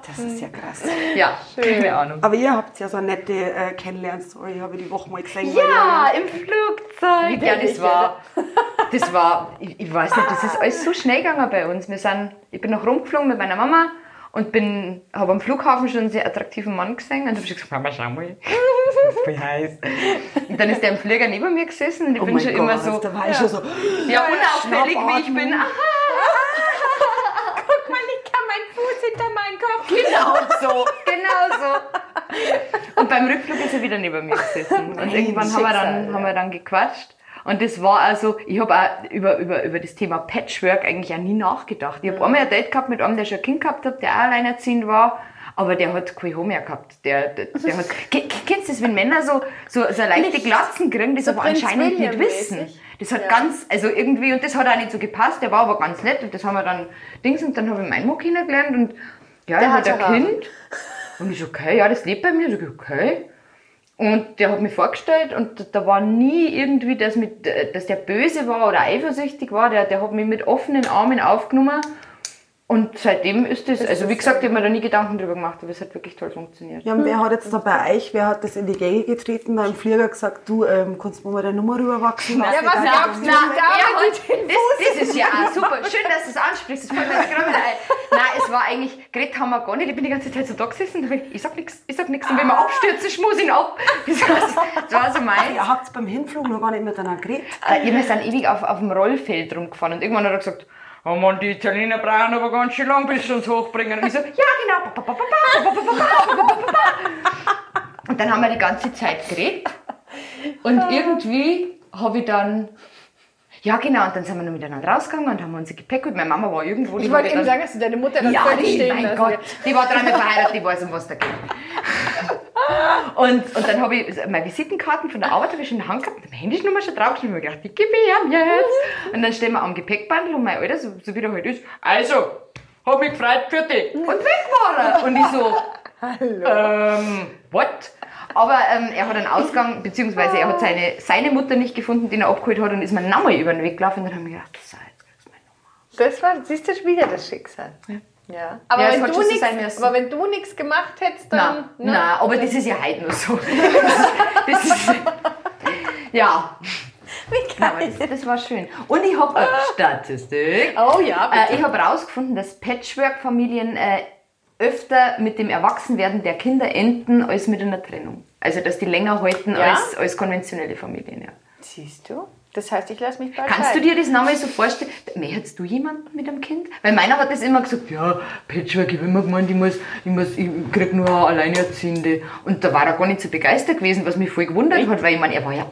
das ist ja krass. Ja, keine Ahnung. Aber ihr habt ja so eine nette äh, Kennenlernstory, habe ich die Woche mal gesehen. Ja, im Flugzeug. Wie Ja, denn das war, das war, ich, ich weiß nicht, das ist alles so schnell gegangen bei uns. Wir sind, ich bin noch rumgeflogen mit meiner Mama und bin, habe am Flughafen schon einen sehr attraktiven Mann gesehen und habe schon gesagt, Mama, schau mal, voll heiß. Und dann ist der im Flieger neben mir gesessen und ich Oh bin mein schon Gott, immer so, da war ich schon so, ja, unauffällig wie ich bin. Aha, Guck mal, ich kann meinen Fuß hinter meinen Kopf. genau so, genau so. Und beim Rückflug ist er wieder neben mir gesessen. Und irgendwann haben wir, dann, haben wir dann gequatscht. Und das war also, ich habe auch über, über, über das Thema Patchwork eigentlich auch nie nachgedacht. Ich habe einmal ein Date gehabt mit einem, der schon ein Kind gehabt hat, der auch alleinerziehend war. Aber der hat kein Haar mehr gehabt. Der, der, der hat, Ke- kennst du das, wenn Männer so, so, so leichte Glatzen kriegen, das So aber Prinz anscheinend nicht William-mäßig. wissen. Das hat ganz, also irgendwie, und das hat auch nicht so gepasst, der war aber ganz nett und das haben wir dann, Dings, und dann habe ich meinen Mann kennengelernt und ja, der, hat ein Haare. Kind. Und ich so, okay, ja, das lebt bei mir. So, okay. Und der hat mich vorgestellt und da war nie irgendwie, dass, mit, dass der böse war oder eifersüchtig war. Der, der hat mich mit offenen Armen aufgenommen. Und seitdem ist das, also wie gesagt, ich habe mir da nie Gedanken drüber gemacht, aber es hat wirklich toll funktioniert. Ja, und wer hat jetzt da bei euch, wer hat das in die Gänge getreten, da im Flieger gesagt, du, ähm, kannst du mir mal deine Nummer rüberwachsen lassen? Ja, was gab's denn Na, da? das, das ist ja auch super. Schön, dass du es ansprichst. Das fällt mir jetzt gerade wieder ein. Nein, es war eigentlich, geredet haben wir gar nicht. Ich bin die ganze Zeit so da gesessen. und Ich sag nichts, ich sag nichts. Und wenn wir abstürzen, schmus ihn ab. Das war, so mein. Ihr habt beim Hinflug noch gar nicht miteinander geredet. Äh, ja, wir sind ewig auf, auf dem Rollfeld rumgefahren und irgendwann hat er gesagt, haben wir die Italiener brauchen aber ganz schön lang, bis sie uns hochbringen. Und ich so, ja genau. Und dann haben wir die ganze Zeit geredet. Und irgendwie habe ich dann ja, genau. Und dann sind wir noch miteinander rausgegangen und haben unser Gepäck und meine Mama war irgendwo. Ich wollte eben sagen, dass du deine Mutter dann ja, völlig stehen Mein Gott, die war dreimal verheiratet, die weiß, um was da geht. Und, und dann habe ich meine Visitenkarten von der Arbeit ich schon in der Hand gehabt, meine Handynummer schon draufgeschrieben und ich gedacht, die gebe ich ihm jetzt. Und dann stehen wir am Gepäckbandel und mein Alter, so, so wie der halt ist, also, hab mich gefreut für dich. Und weg war er. Und ich so, ähm, what? Aber ähm, er hat einen Ausgang, beziehungsweise er hat seine, seine Mutter nicht gefunden, die er abgeholt hat und ist mir nochmal über den Weg gelaufen und dann habe ich gedacht, so, jetzt kriegst du meine Nummer. Das war, siehst du, wieder das Schicksal. Ja. Aber, Ja, wenn du müssen. aber wenn du nichts gemacht hättest, Nein, dann. ne? nein, aber das ist ja heute noch so. Das ist, ja. Nein, aber das, das war schön. Und ich habe eine Statistik. Oh ja, bitte. Äh, ich habe herausgefunden, dass Patchwork-Familien äh, öfter mit dem Erwachsenwerden der Kinder enden als mit einer Trennung. Also, dass die länger halten Ja? als, als konventionelle Familien. Ja. Siehst du? Das heißt, ich lasse mich bald Kannst du scheiden. dir das nochmal so vorstellen? Möchtest du jemanden mit einem Kind? Weil meiner hat das immer gesagt, ja, Patchwork, ich habe immer gemeint, ich, muss, ich, muss, ich krieg nur eine Alleinerziehende. Und da war er gar nicht so begeistert gewesen, was mich voll gewundert hat, weil ich meine, er war ja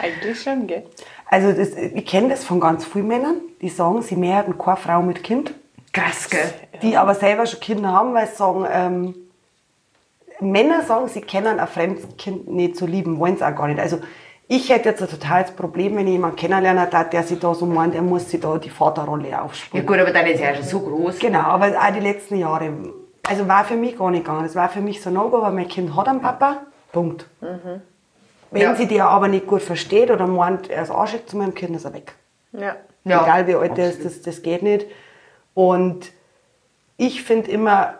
Eigentlich schon, gell? Also das, ich kenne das von ganz vielen Männern, die sagen, sie mehrheiten keine Frau mit Kind, krass, gell? die aber selber schon Kinder haben, weil sie sagen, ähm, Männer sagen, sie kennen ein fremdes Kind nicht zu lieben, wollen es auch gar nicht. Also ich hätte jetzt ein totales Problem, wenn ich jemanden kennenlernen darf, der sich da so meint, er muss sich da die Vaterrolle Ja aufspielen. gut, aber dann ist er ja schon so groß. Genau, aber auch die letzten Jahre, also war für mich gar nicht gegangen. Das war für mich so ein No-Go, weil mein Kind hat einen Papa, Punkt. Wenn Ja. sie der aber nicht gut versteht oder meint, er ist arschig zu meinem Kind, ist er weg. Ja. Ja, Egal wie alt der ist, das, das geht nicht. Und ich finde immer,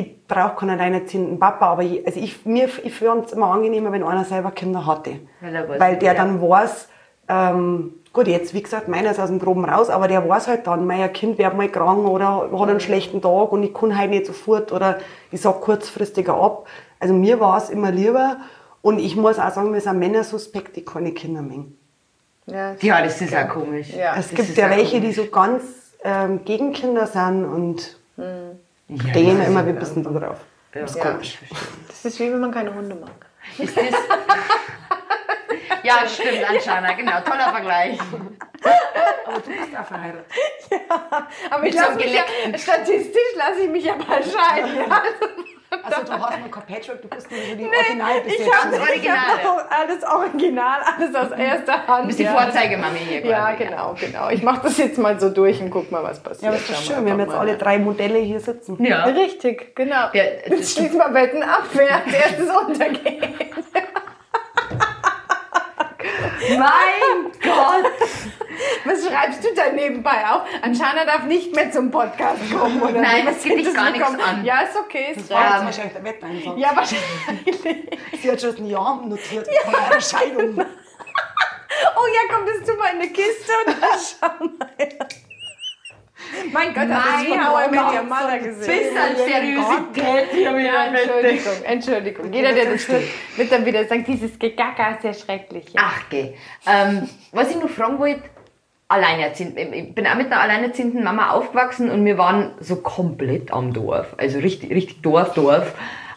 ich brauche keinen alleinerziehenden Papa, aber ich, also ich, mir, ich finde es immer angenehmer, wenn einer selber Kinder hatte. Weil weiß, Weil der ja. dann weiß, ähm, gut, jetzt, wie gesagt, meiner ist aus dem Groben raus, aber der weiß halt dann, mein Kind wird mal krank oder hat einen schlechten Tag und ich kann halt nicht sofort oder ich sag kurzfristiger ab. Also mir war es immer lieber und ich muss auch sagen, wir sind Männer suspekt, die keine Kinder mengen. Ja, Ja, das ist auch komisch. Ja. Es gibt ja welche, die komisch. so ganz ähm, gegen Kinder sind und Ja, stehen das immer ja- ein bisschen drauf. Ja. Das ist Ja. komisch. Das ist wie wenn man keine Hunde mag. Ist das? ja, stimmt, anscheinend, genau. Toller Vergleich. Aber du bist auch verheiratet. Aber ich lasse mich ja, statistisch lasse ich mich ja mal scheiden. Ja. Also du hast mal kein Patchwork, du bist nur so die Original bis Ich Ganz Originale. hab alles original, alles aus erster Hand. Du bist die ja. Vorzeigemami hier Ja, quasi. genau, genau. Ich mache das jetzt mal so durch und guck mal, was passiert. Ja, aber das ist Schauen schön, wir haben jetzt mal. alle drei Modelle hier sitzen. Ja. Richtig, genau. Ja, jetzt schließen wir Wetten ab, wer als erstes untergeht. Mein Gott! Was schreibst du da nebenbei auf? Anschana darf nicht mehr zum Podcast kommen, oder? Nein, das geht dich gar nichts bekommen? an. Ja, ist okay. Ist Das war jetzt wahrscheinlich der Wetteinsatz. Ja, wahrscheinlich. Sie hat schon ein Jahr notiert vor ihrer Scheidung. Oh ja, komm, das tun wir in eine Kiste und dann schauen wir. Mein Gott, hast du How I Met. Your Mother gesehen? Bis an Seriosität hier wieder Ja, Entschuldigung, Entschuldigung. Jeder, der das tut, wird dann wieder sagen, dieses Gegacker ist ja schrecklich. Ja. Ach, geh. Ähm, was ich noch fragen wollte, alleinerziehend. Ich bin auch mit einer alleinerziehenden Mama aufgewachsen und wir waren so komplett am Dorf. Also richtig, richtig Dorf, Dorf.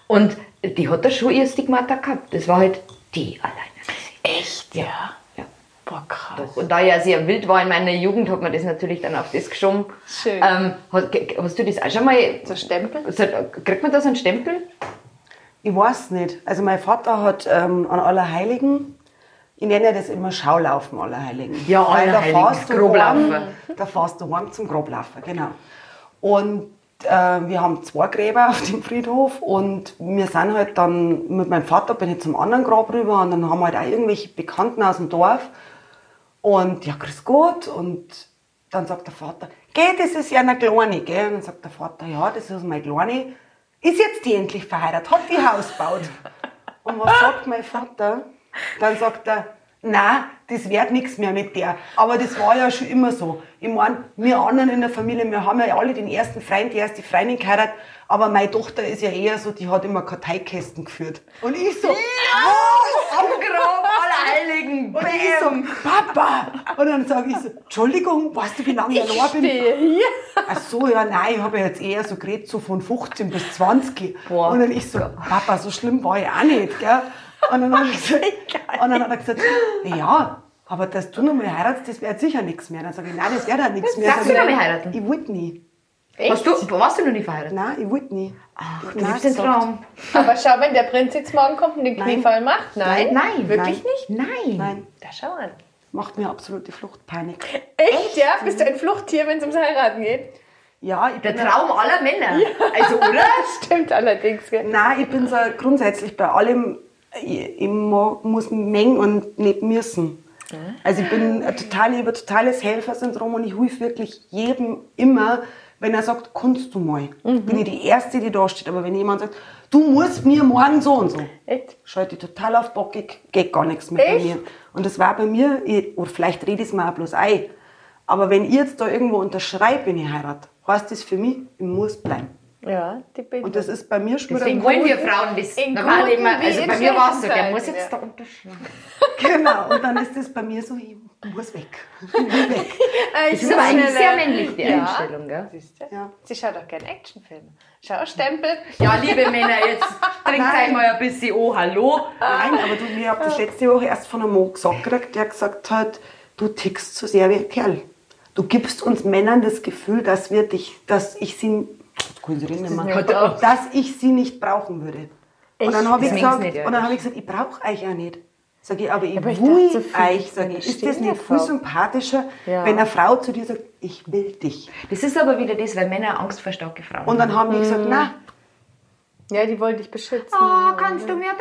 Und die hat da schon ihr Stigmata gehabt. Das war halt die Alleinerziehende. Echt? Ja. Ja. Boah, krass. Doch. Und da ich ja sehr wild war in meiner Jugend, hat man das natürlich dann auf das geschoben. Schön. Ähm, hast, hast du das auch schon mal... So Stempel? So, kriegt man da so einen Stempel? Ich weiß nicht. Also mein Vater hat ähm, an Allerheiligen, ich nenne das immer Schaulaufen Allerheiligen. Ja, Weil da Allerheiligen, fährst Groblaufen. heim- Da fährst du heim zum Groblaufen, genau. Und äh, wir haben zwei Gräber auf dem Friedhof und wir sind halt dann mit meinem Vater bin ich zum anderen Grab rüber und dann haben wir halt auch irgendwelche Bekannten aus dem Dorf und ja, grüß Gott und dann sagt der Vater, geh, das ist ja eine Kleine, gell? Und dann sagt der Vater, ja, das ist meine Kleine. Ist jetzt die endlich verheiratet, hat die Haus gebaut. Und was sagt mein Vater? Dann sagt er, na, das wird nichts mehr mit der. Aber das war ja schon immer so. Ich meine, wir anderen in der Familie, wir haben ja alle den ersten Freund, die erste Freundin geheiratet. Aber meine Tochter ist ja eher so, die hat immer Karteikästen geführt. Und ich so, was? Am Grab Allerheiligen! Und ich so, Papa! Und dann sage ich so, Entschuldigung, weißt du, wie lange ich allein bin? Hier. Ach so, ja, nein, ich habe ja jetzt eher so geredet, so von 15 bis 20. Boah. Und dann ich so, Papa, so schlimm war ich auch nicht, gell? Und dann, hat er gesagt, und dann hat er gesagt, ja, aber dass du noch mal heiratest, das wäre sicher nichts mehr. Dann sage ich, nein, das wäre dann nichts mehr. Darfst du ich, noch mal heiraten? Ich wollte nie. Hast du, warst du noch nie verheiratet? Nein, ich wollte nie. Ach, du nein den gesagt. Traum. Aber schau, wenn der Prinz jetzt morgen kommt und den Nein. Kniefall macht. Nein? Nein, Wirklich nein. nicht? Nein. Nein, Da schau an. macht mir absolute Fluchtpanik. Echt, ja? Bist du ein Fluchttier, wenn es ums Heiraten geht? Ja, ich Der bin Traum aller Männer. Also, oder? Stimmt allerdings, gell? Nein, ich bin so grundsätzlich bei allem, ich, muss mengen und nicht müssen. Also ich bin total, ich habe ein totales Helfersyndrom und ich helfe wirklich jedem immer, wenn er sagt, kannst du mal. Bin ich die Erste, die da steht. Aber wenn jemand sagt, du musst mir morgen so und so, Echt? schalte ich total auf bockig, geht gar nichts mehr bei mir. Und das war bei mir, ich, oder vielleicht rede ich es mir auch bloß ein, aber wenn ich jetzt da irgendwo unterschreibe, wenn ich heirate, heißt das für mich, ich muss bleiben. Ja, die bin Und das ist bei mir schon Deswegen wollen wir Frauen Da war guten immer, also bei mir war es so, der muss jetzt ja. da unterschreiben. Genau, und dann ist das bei mir so, ich muss weg. Ich will weg. Äh, Das ist aber eigentlich sehr männlich, die ja. Einstellung, gell? Siehst du? Ja. Sie schaut auch gerne Actionfilme. Schau, Stempel. Ja, liebe Männer, jetzt trinkt euch mal ein bisschen oh, hallo. Nein, aber du, ich habe das letzte Woche erst von einem Mann gesagt gekriegt, der gesagt hat, du tickst zu sehr wie ein Kerl. Du gibst uns Männern das Gefühl, dass wir dich, dass ich sie, Ja, doch. dass ich sie nicht brauchen würde. Und dann habe ich Das gesagt, nicht, und dann habe ich gesagt, ich brauche euch auch nicht. Sag ich, aber ich aber ich will so euch, sag ich, ist das nicht viel sympathischer, Ja. wenn eine Frau zu dir sagt, ich will dich. Das ist aber wieder das, weil Männer Angst vor starke Frauen Und dann haben die Mhm. gesagt, na, Ja, die wollte ich beschützen. Oh, kannst du mir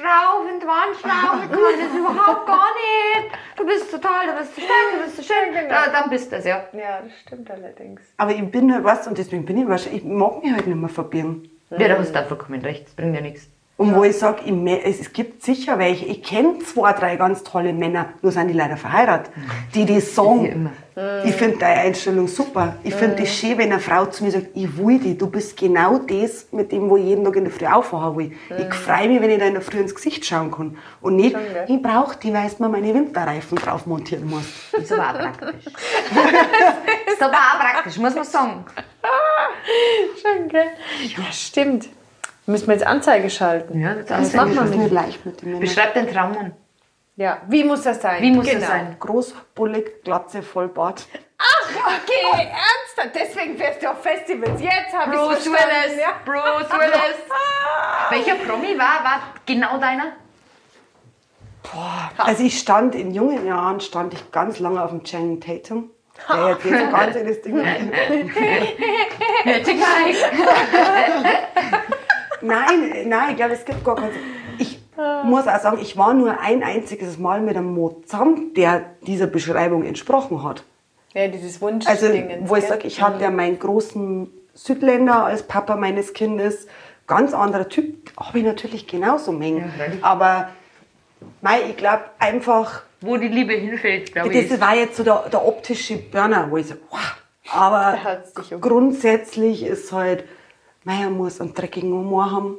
schrauben? Ich kann das überhaupt gar nicht. Du bist so toll, du bist so stark, du bist so schön. Ja, dann bist du das, ja. Ja, das stimmt allerdings. Aber ich bin halt was und deswegen bin ich wahrscheinlich, ich mag mich halt nicht mehr verbiegen. Ja, da hast du vollkommen recht. Das bringt ja nichts. Und wo ich sage, es gibt sicher welche, ich kenne zwei, drei ganz tolle Männer, nur sind die leider verheiratet, die das sagen. Ich finde deine Einstellung super. Ich finde es schön, wenn eine Frau zu mir sagt, ich will dich, du bist genau das, mit dem, wo ich jeden Tag in der Früh aufwachen will. Ich freue mich, wenn ich da in der Früh ins Gesicht schauen kann. Und nicht, ich brauche die, weil mir meine Winterreifen drauf montieren musst. Ist aber auch praktisch. ist aber auch praktisch, muss man sagen. Schon, gell? Ja, stimmt. Müssen wir jetzt Anzeige schalten. Ja, das das macht man nicht. leicht mit dem. Beschreib den Traum an. Ja, wie muss das sein? Wie muss genau. das sein? Groß, bullig, Glatze, Vollbart. Okay, ernsthaft. Deswegen fährst du auf Festivals. Jetzt habe ich Bruce verstanden. Willis. Ja. Bruce Willis. Welcher Promi war, war genau deiner? Also ich stand in jungen Jahren, stand ich ganz lange auf dem Channing Tatum. Der jetzt jetzt ganz in das Ding. Nein, nein, ich glaube, es gibt gar keinen. Ich muss auch sagen, ich war nur ein einziges Mal mit einem Mo zusammen, der dieser Beschreibung entsprochen hat. Ja, dieses Wunsch. Also, wo ich sage, ich hatte ja meinen großen Südländer als Papa meines Kindes. Ganz anderer Typ, habe ich natürlich genauso Mengen. freilich. Aber mei, ich glaube einfach, Wo die Liebe hinfällt, glaube ich. das war jetzt so der, der optische Burner, wo ich so, wow. Aber grundsätzlich ist halt, mei, er muss einen dreckigen Humor haben.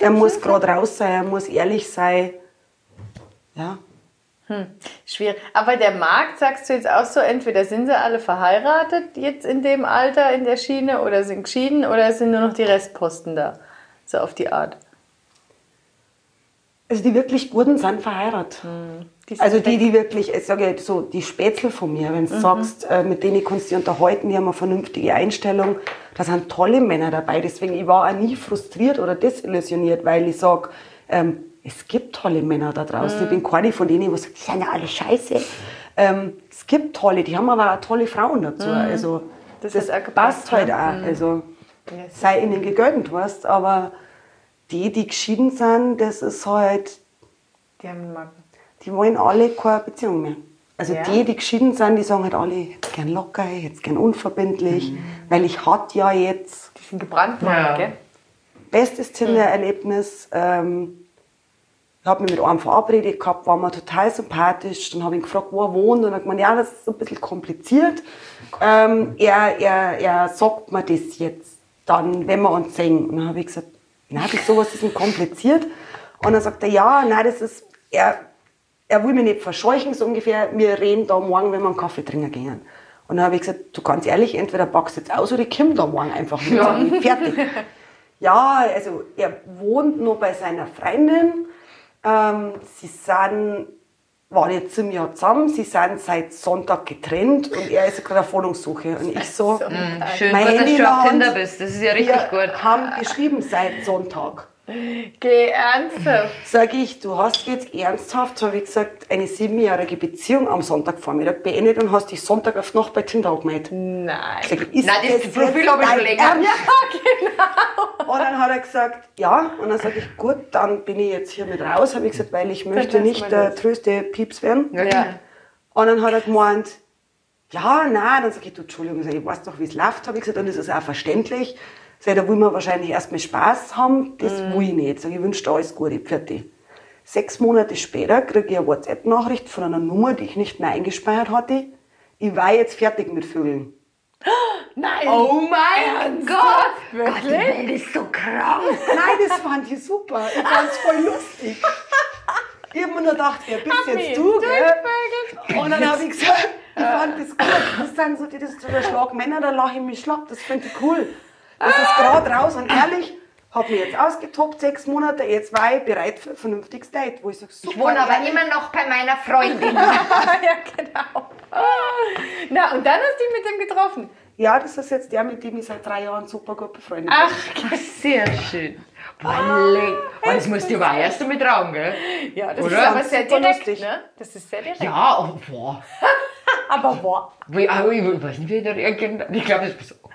er muss gerade raus sein, er muss ehrlich sein. Ja. Schwierig. Aber der Markt, sagst du jetzt auch so, entweder sind sie alle verheiratet jetzt in dem Alter in der Schiene oder sind geschieden oder sind nur noch die Restposten da? So auf die Art. Also die wirklich Guten sind verheiratet. Die Also die, die wirklich, ich sage so, die Spätzle von mir, wenn du sagst, äh, mit denen kannst du dich unterhalten, die haben eine vernünftige Einstellung, da sind tolle Männer dabei. Deswegen, ich war auch nie frustriert oder desillusioniert, weil ich sage, ähm, es gibt tolle Männer da draußen. Ich bin keine von denen, die sagen, die sind ja alle scheiße. Ähm, es gibt tolle, die haben aber auch tolle Frauen dazu. Also Das das, gepasst, passt halt auch. Also Ja, sei ihnen gegönnt, weißt aber die, die geschieden sind, das ist halt, Die haben einen Magen. Die wollen alle keine Beziehung mehr. Also Ja. die, die geschieden sind, die sagen halt alle, ich hätte gern locker, ich hätte gern unverbindlich, weil ich hatte ja jetzt Die sind gebrannt worden, Ja. gell? bestes Tinder-Erlebnis. Ähm, ich habe mich mit einem verabredet gehabt, war mir total sympathisch. Dann habe ich ihn gefragt, wo er wohnt. Und er hat gemeint, ja, das ist ein bisschen kompliziert. Ähm, er, er, er sagt mir das jetzt dann, wenn wir uns sehen. Und dann habe ich gesagt, na, wieso, was ist denn kompliziert? Und dann sagt er, ja, nein, das ist, er, er will mich nicht verscheuchen, so ungefähr, wir reden da morgen, wenn wir einen Kaffee trinken gehen. Und dann habe ich gesagt, du ganz ehrlich, entweder packst du jetzt aus oder ich komm da morgen einfach mit. Ja. Fertig. Ja, also er wohnt noch bei seiner Freundin. Ähm, sie sind, waren jetzt im Jahr zusammen, sie sind seit Sonntag getrennt und er ist gerade auf Wohnungssuche. Und ich so, Schön, mein gut, dass Handy du in auf der Tinder bist. Das ist ja richtig wir gut. haben geschrieben seit Sonntag. Geh ernsthaft. Sag ich, du hast jetzt ernsthaft, so habe ich gesagt, eine siebenjährige Beziehung am Sonntagvormittag beendet und hast dich Sonntag auf Nacht bei Tinder angemeldet. Nein. Ich sag, ist Nein, das Profil habe ich schon länger. Ernst? Und dann hat er gesagt, ja. Und dann sage ich, gut, dann bin ich jetzt hier mit raus. Habe ich gesagt, weil ich möchte nicht der tröste Pieps werden. Ja. Und dann hat er gemeint, ja, nein. Dann sage ich, du, Entschuldigung, ich weiß doch, wie es läuft. Habe ich gesagt, und das ist auch verständlich. Sag ich, da will man wahrscheinlich erstmal Spaß haben. Das Mhm. will ich nicht. Sag ich, ich wünsche dir alles Gute. Fertig. Sechs Monate später kriege ich eine WhatsApp-Nachricht von einer Nummer, die ich nicht mehr eingespeichert hatte. Ich war jetzt fertig mit Vögeln. Nein. Oh mein Gott! Gott, die Wirklich? Welt ist so krank. Nein, das fand ich super. Ich fand es voll lustig. Ich habe mir nur gedacht, wer bist mich jetzt du, gell? Und dann habe ich gesagt, ich fand das gut. Das sind so die, das ist so der Schlag Männer, da lache ich mich schlapp. Das finde ich cool. Das ist gerade raus und ehrlich, habe mich jetzt ausgetobt, sechs Monate, jetzt war ich bereit für ein vernünftiges Date, wo ich sage, super. Ich wohne aber ehrlich. immer noch bei meiner Freundin. ja, genau. Na, und dann hast du dich mit dem getroffen. Ja, das ist jetzt der, mit dem ich seit drei Jahren super gut befreundet bin. Ach, sehr schön. Wolle. Oh, das musst du aber erst damit trauen, gell? Ja, das Oder? ist aber sehr direkt, lustig. ne? Das ist sehr direkt. Ja, oh, boah. Aber boah. Ah, ich weiß nicht, wie der reagiert. Ich glaube, das ist so.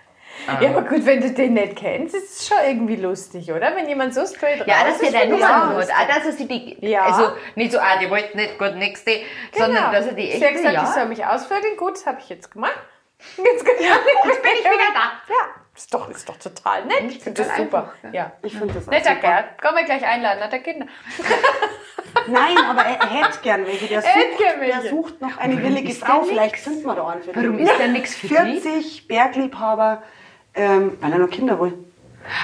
Ja, aber gut, wenn du den nicht kennst, ist es schon irgendwie lustig, oder? Wenn jemand so straight Ja, raus dass ist, ich. Auch, dass er sie die, Ja. also nicht so, ah, die wollten nicht gut nächste, sondern dass er die Sie echte, hat gesagt, ja. ich soll mich ausvögeln. Gut, das habe ich jetzt gemacht. Jetzt, bin ich wieder da. Ja, ist doch, ist doch total nett. Ich finde das super. einfach, ja. Ja. Ich finde das auch Netter. Kerl. Können wir gleich einladen, hat er Kinder. Nein, aber er, er hätte gern welche. Der Er sucht, der sucht noch eine willige ist Frau. Vielleicht finden wir da für Warum ist der nichts für die? 40, Bergliebhaber, ähm, weil er noch Kinder will.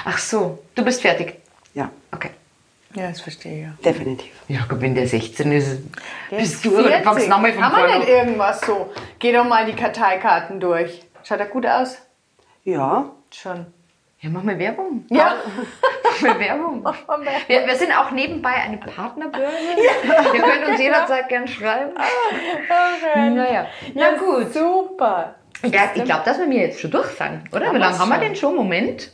Ach so, du bist fertig. Ja, Okay. Ja, das verstehe ich ja. definitiv. Ja, wenn der 16 ist, bist du, 40. oder fangst nochmal von Haben wir nicht irgendwas so? Geh doch mal die Karteikarten durch. Schaut er gut aus? Ja, Schon. Ja, mach mal Werbung. Ja. Mach mal Werbung. Wir, wir sind auch nebenbei eine Partnerbörse. Ihr könnt uns jederzeit gern schreiben. Naja, na Ja, gut. Super. Ja, ich glaube, dass wir mir jetzt schon durch sind, oder? Haben Wie lange haben wir denn schon? Moment.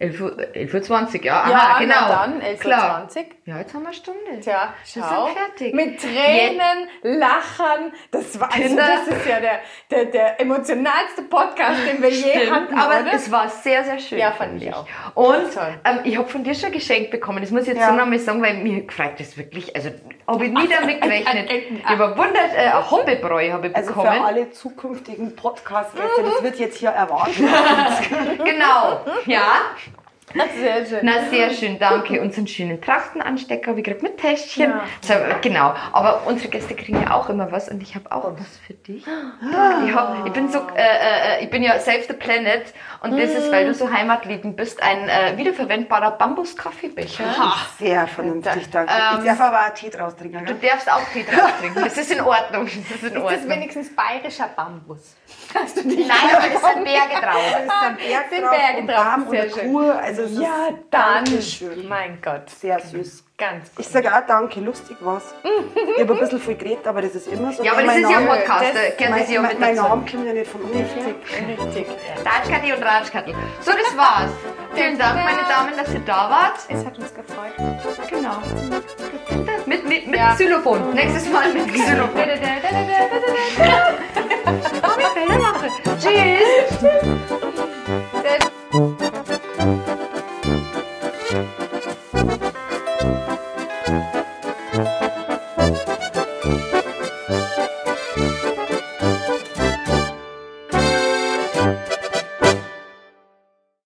11 Uhr, 11 Uhr 20, ja. Aha, Ja, genau. na dann, 11.20 Klar. Uhr. Ja, jetzt haben wir eine Stunde. Tja, Wir schau. sind fertig. Mit Tränen, Lachen. Das war also, das ist ja der, der, der emotionalste Podcast, den wir je Stimmt, hatten, aber oder? es war sehr, sehr schön. Ja, fand ich auch. Und ähm, ich habe von dir schon ein Geschenk bekommen. Das muss ich jetzt Ja. so nochmal sagen, weil mir gefreut das wirklich. Also habe ich nie damit gerechnet. äh, äh, ein Hobbebräu habe ich also für bekommen. alle zukünftigen Podcast-Gäste, das wird jetzt hier erwartet. Genau. Ja. Sehr schön. Na, sehr schön, danke. Unseren schönen Trachtenanstecker ich gerade mit Täschchen. Ja. So, genau. Aber unsere Gäste kriegen ja auch immer was und ich habe auch was für dich. Ich, hab, ich bin so, äh, äh, ich bin ja Save the Planet und das ist, weil du so heimatliebend bist, ein äh, wiederverwendbarer Bambus-Kaffeebecher. Sehr vernünftig, danke. Ähm, ich darf aber auch Tee draus trinken. Du darfst auch Tee drauf trinken. Das ist in Ordnung. Das ist in Ist das Ordnung. wenigstens bayerischer Bambus? Hast du dich Nein, aber es sind Berge drauf. Es ist ein Berg Sind Berge und drauf, warm und sehr eine schön. Kur. Also es Ja, ist dann. Dankeschön. Mein Gott. Sehr süß. Ganz Ich gut. sage auch danke, lustig war's. Ich habe ein bisschen viel geredet, aber das ist immer so. Ja, aber Mein das ist ja ein Podcast. das- Da gehört das ja Mein, mit mein dazu. Name kommt ja nicht von ungefähr. Richtig. Ratschkattel und Ratschkattel. So, das war's. Vielen Dank, meine Damen, dass ihr da wart. Es hat uns gefreut. Genau. Mit, mit, mit Ja. Xylophon. Nächstes Mal mit Xylophon. Tschüss.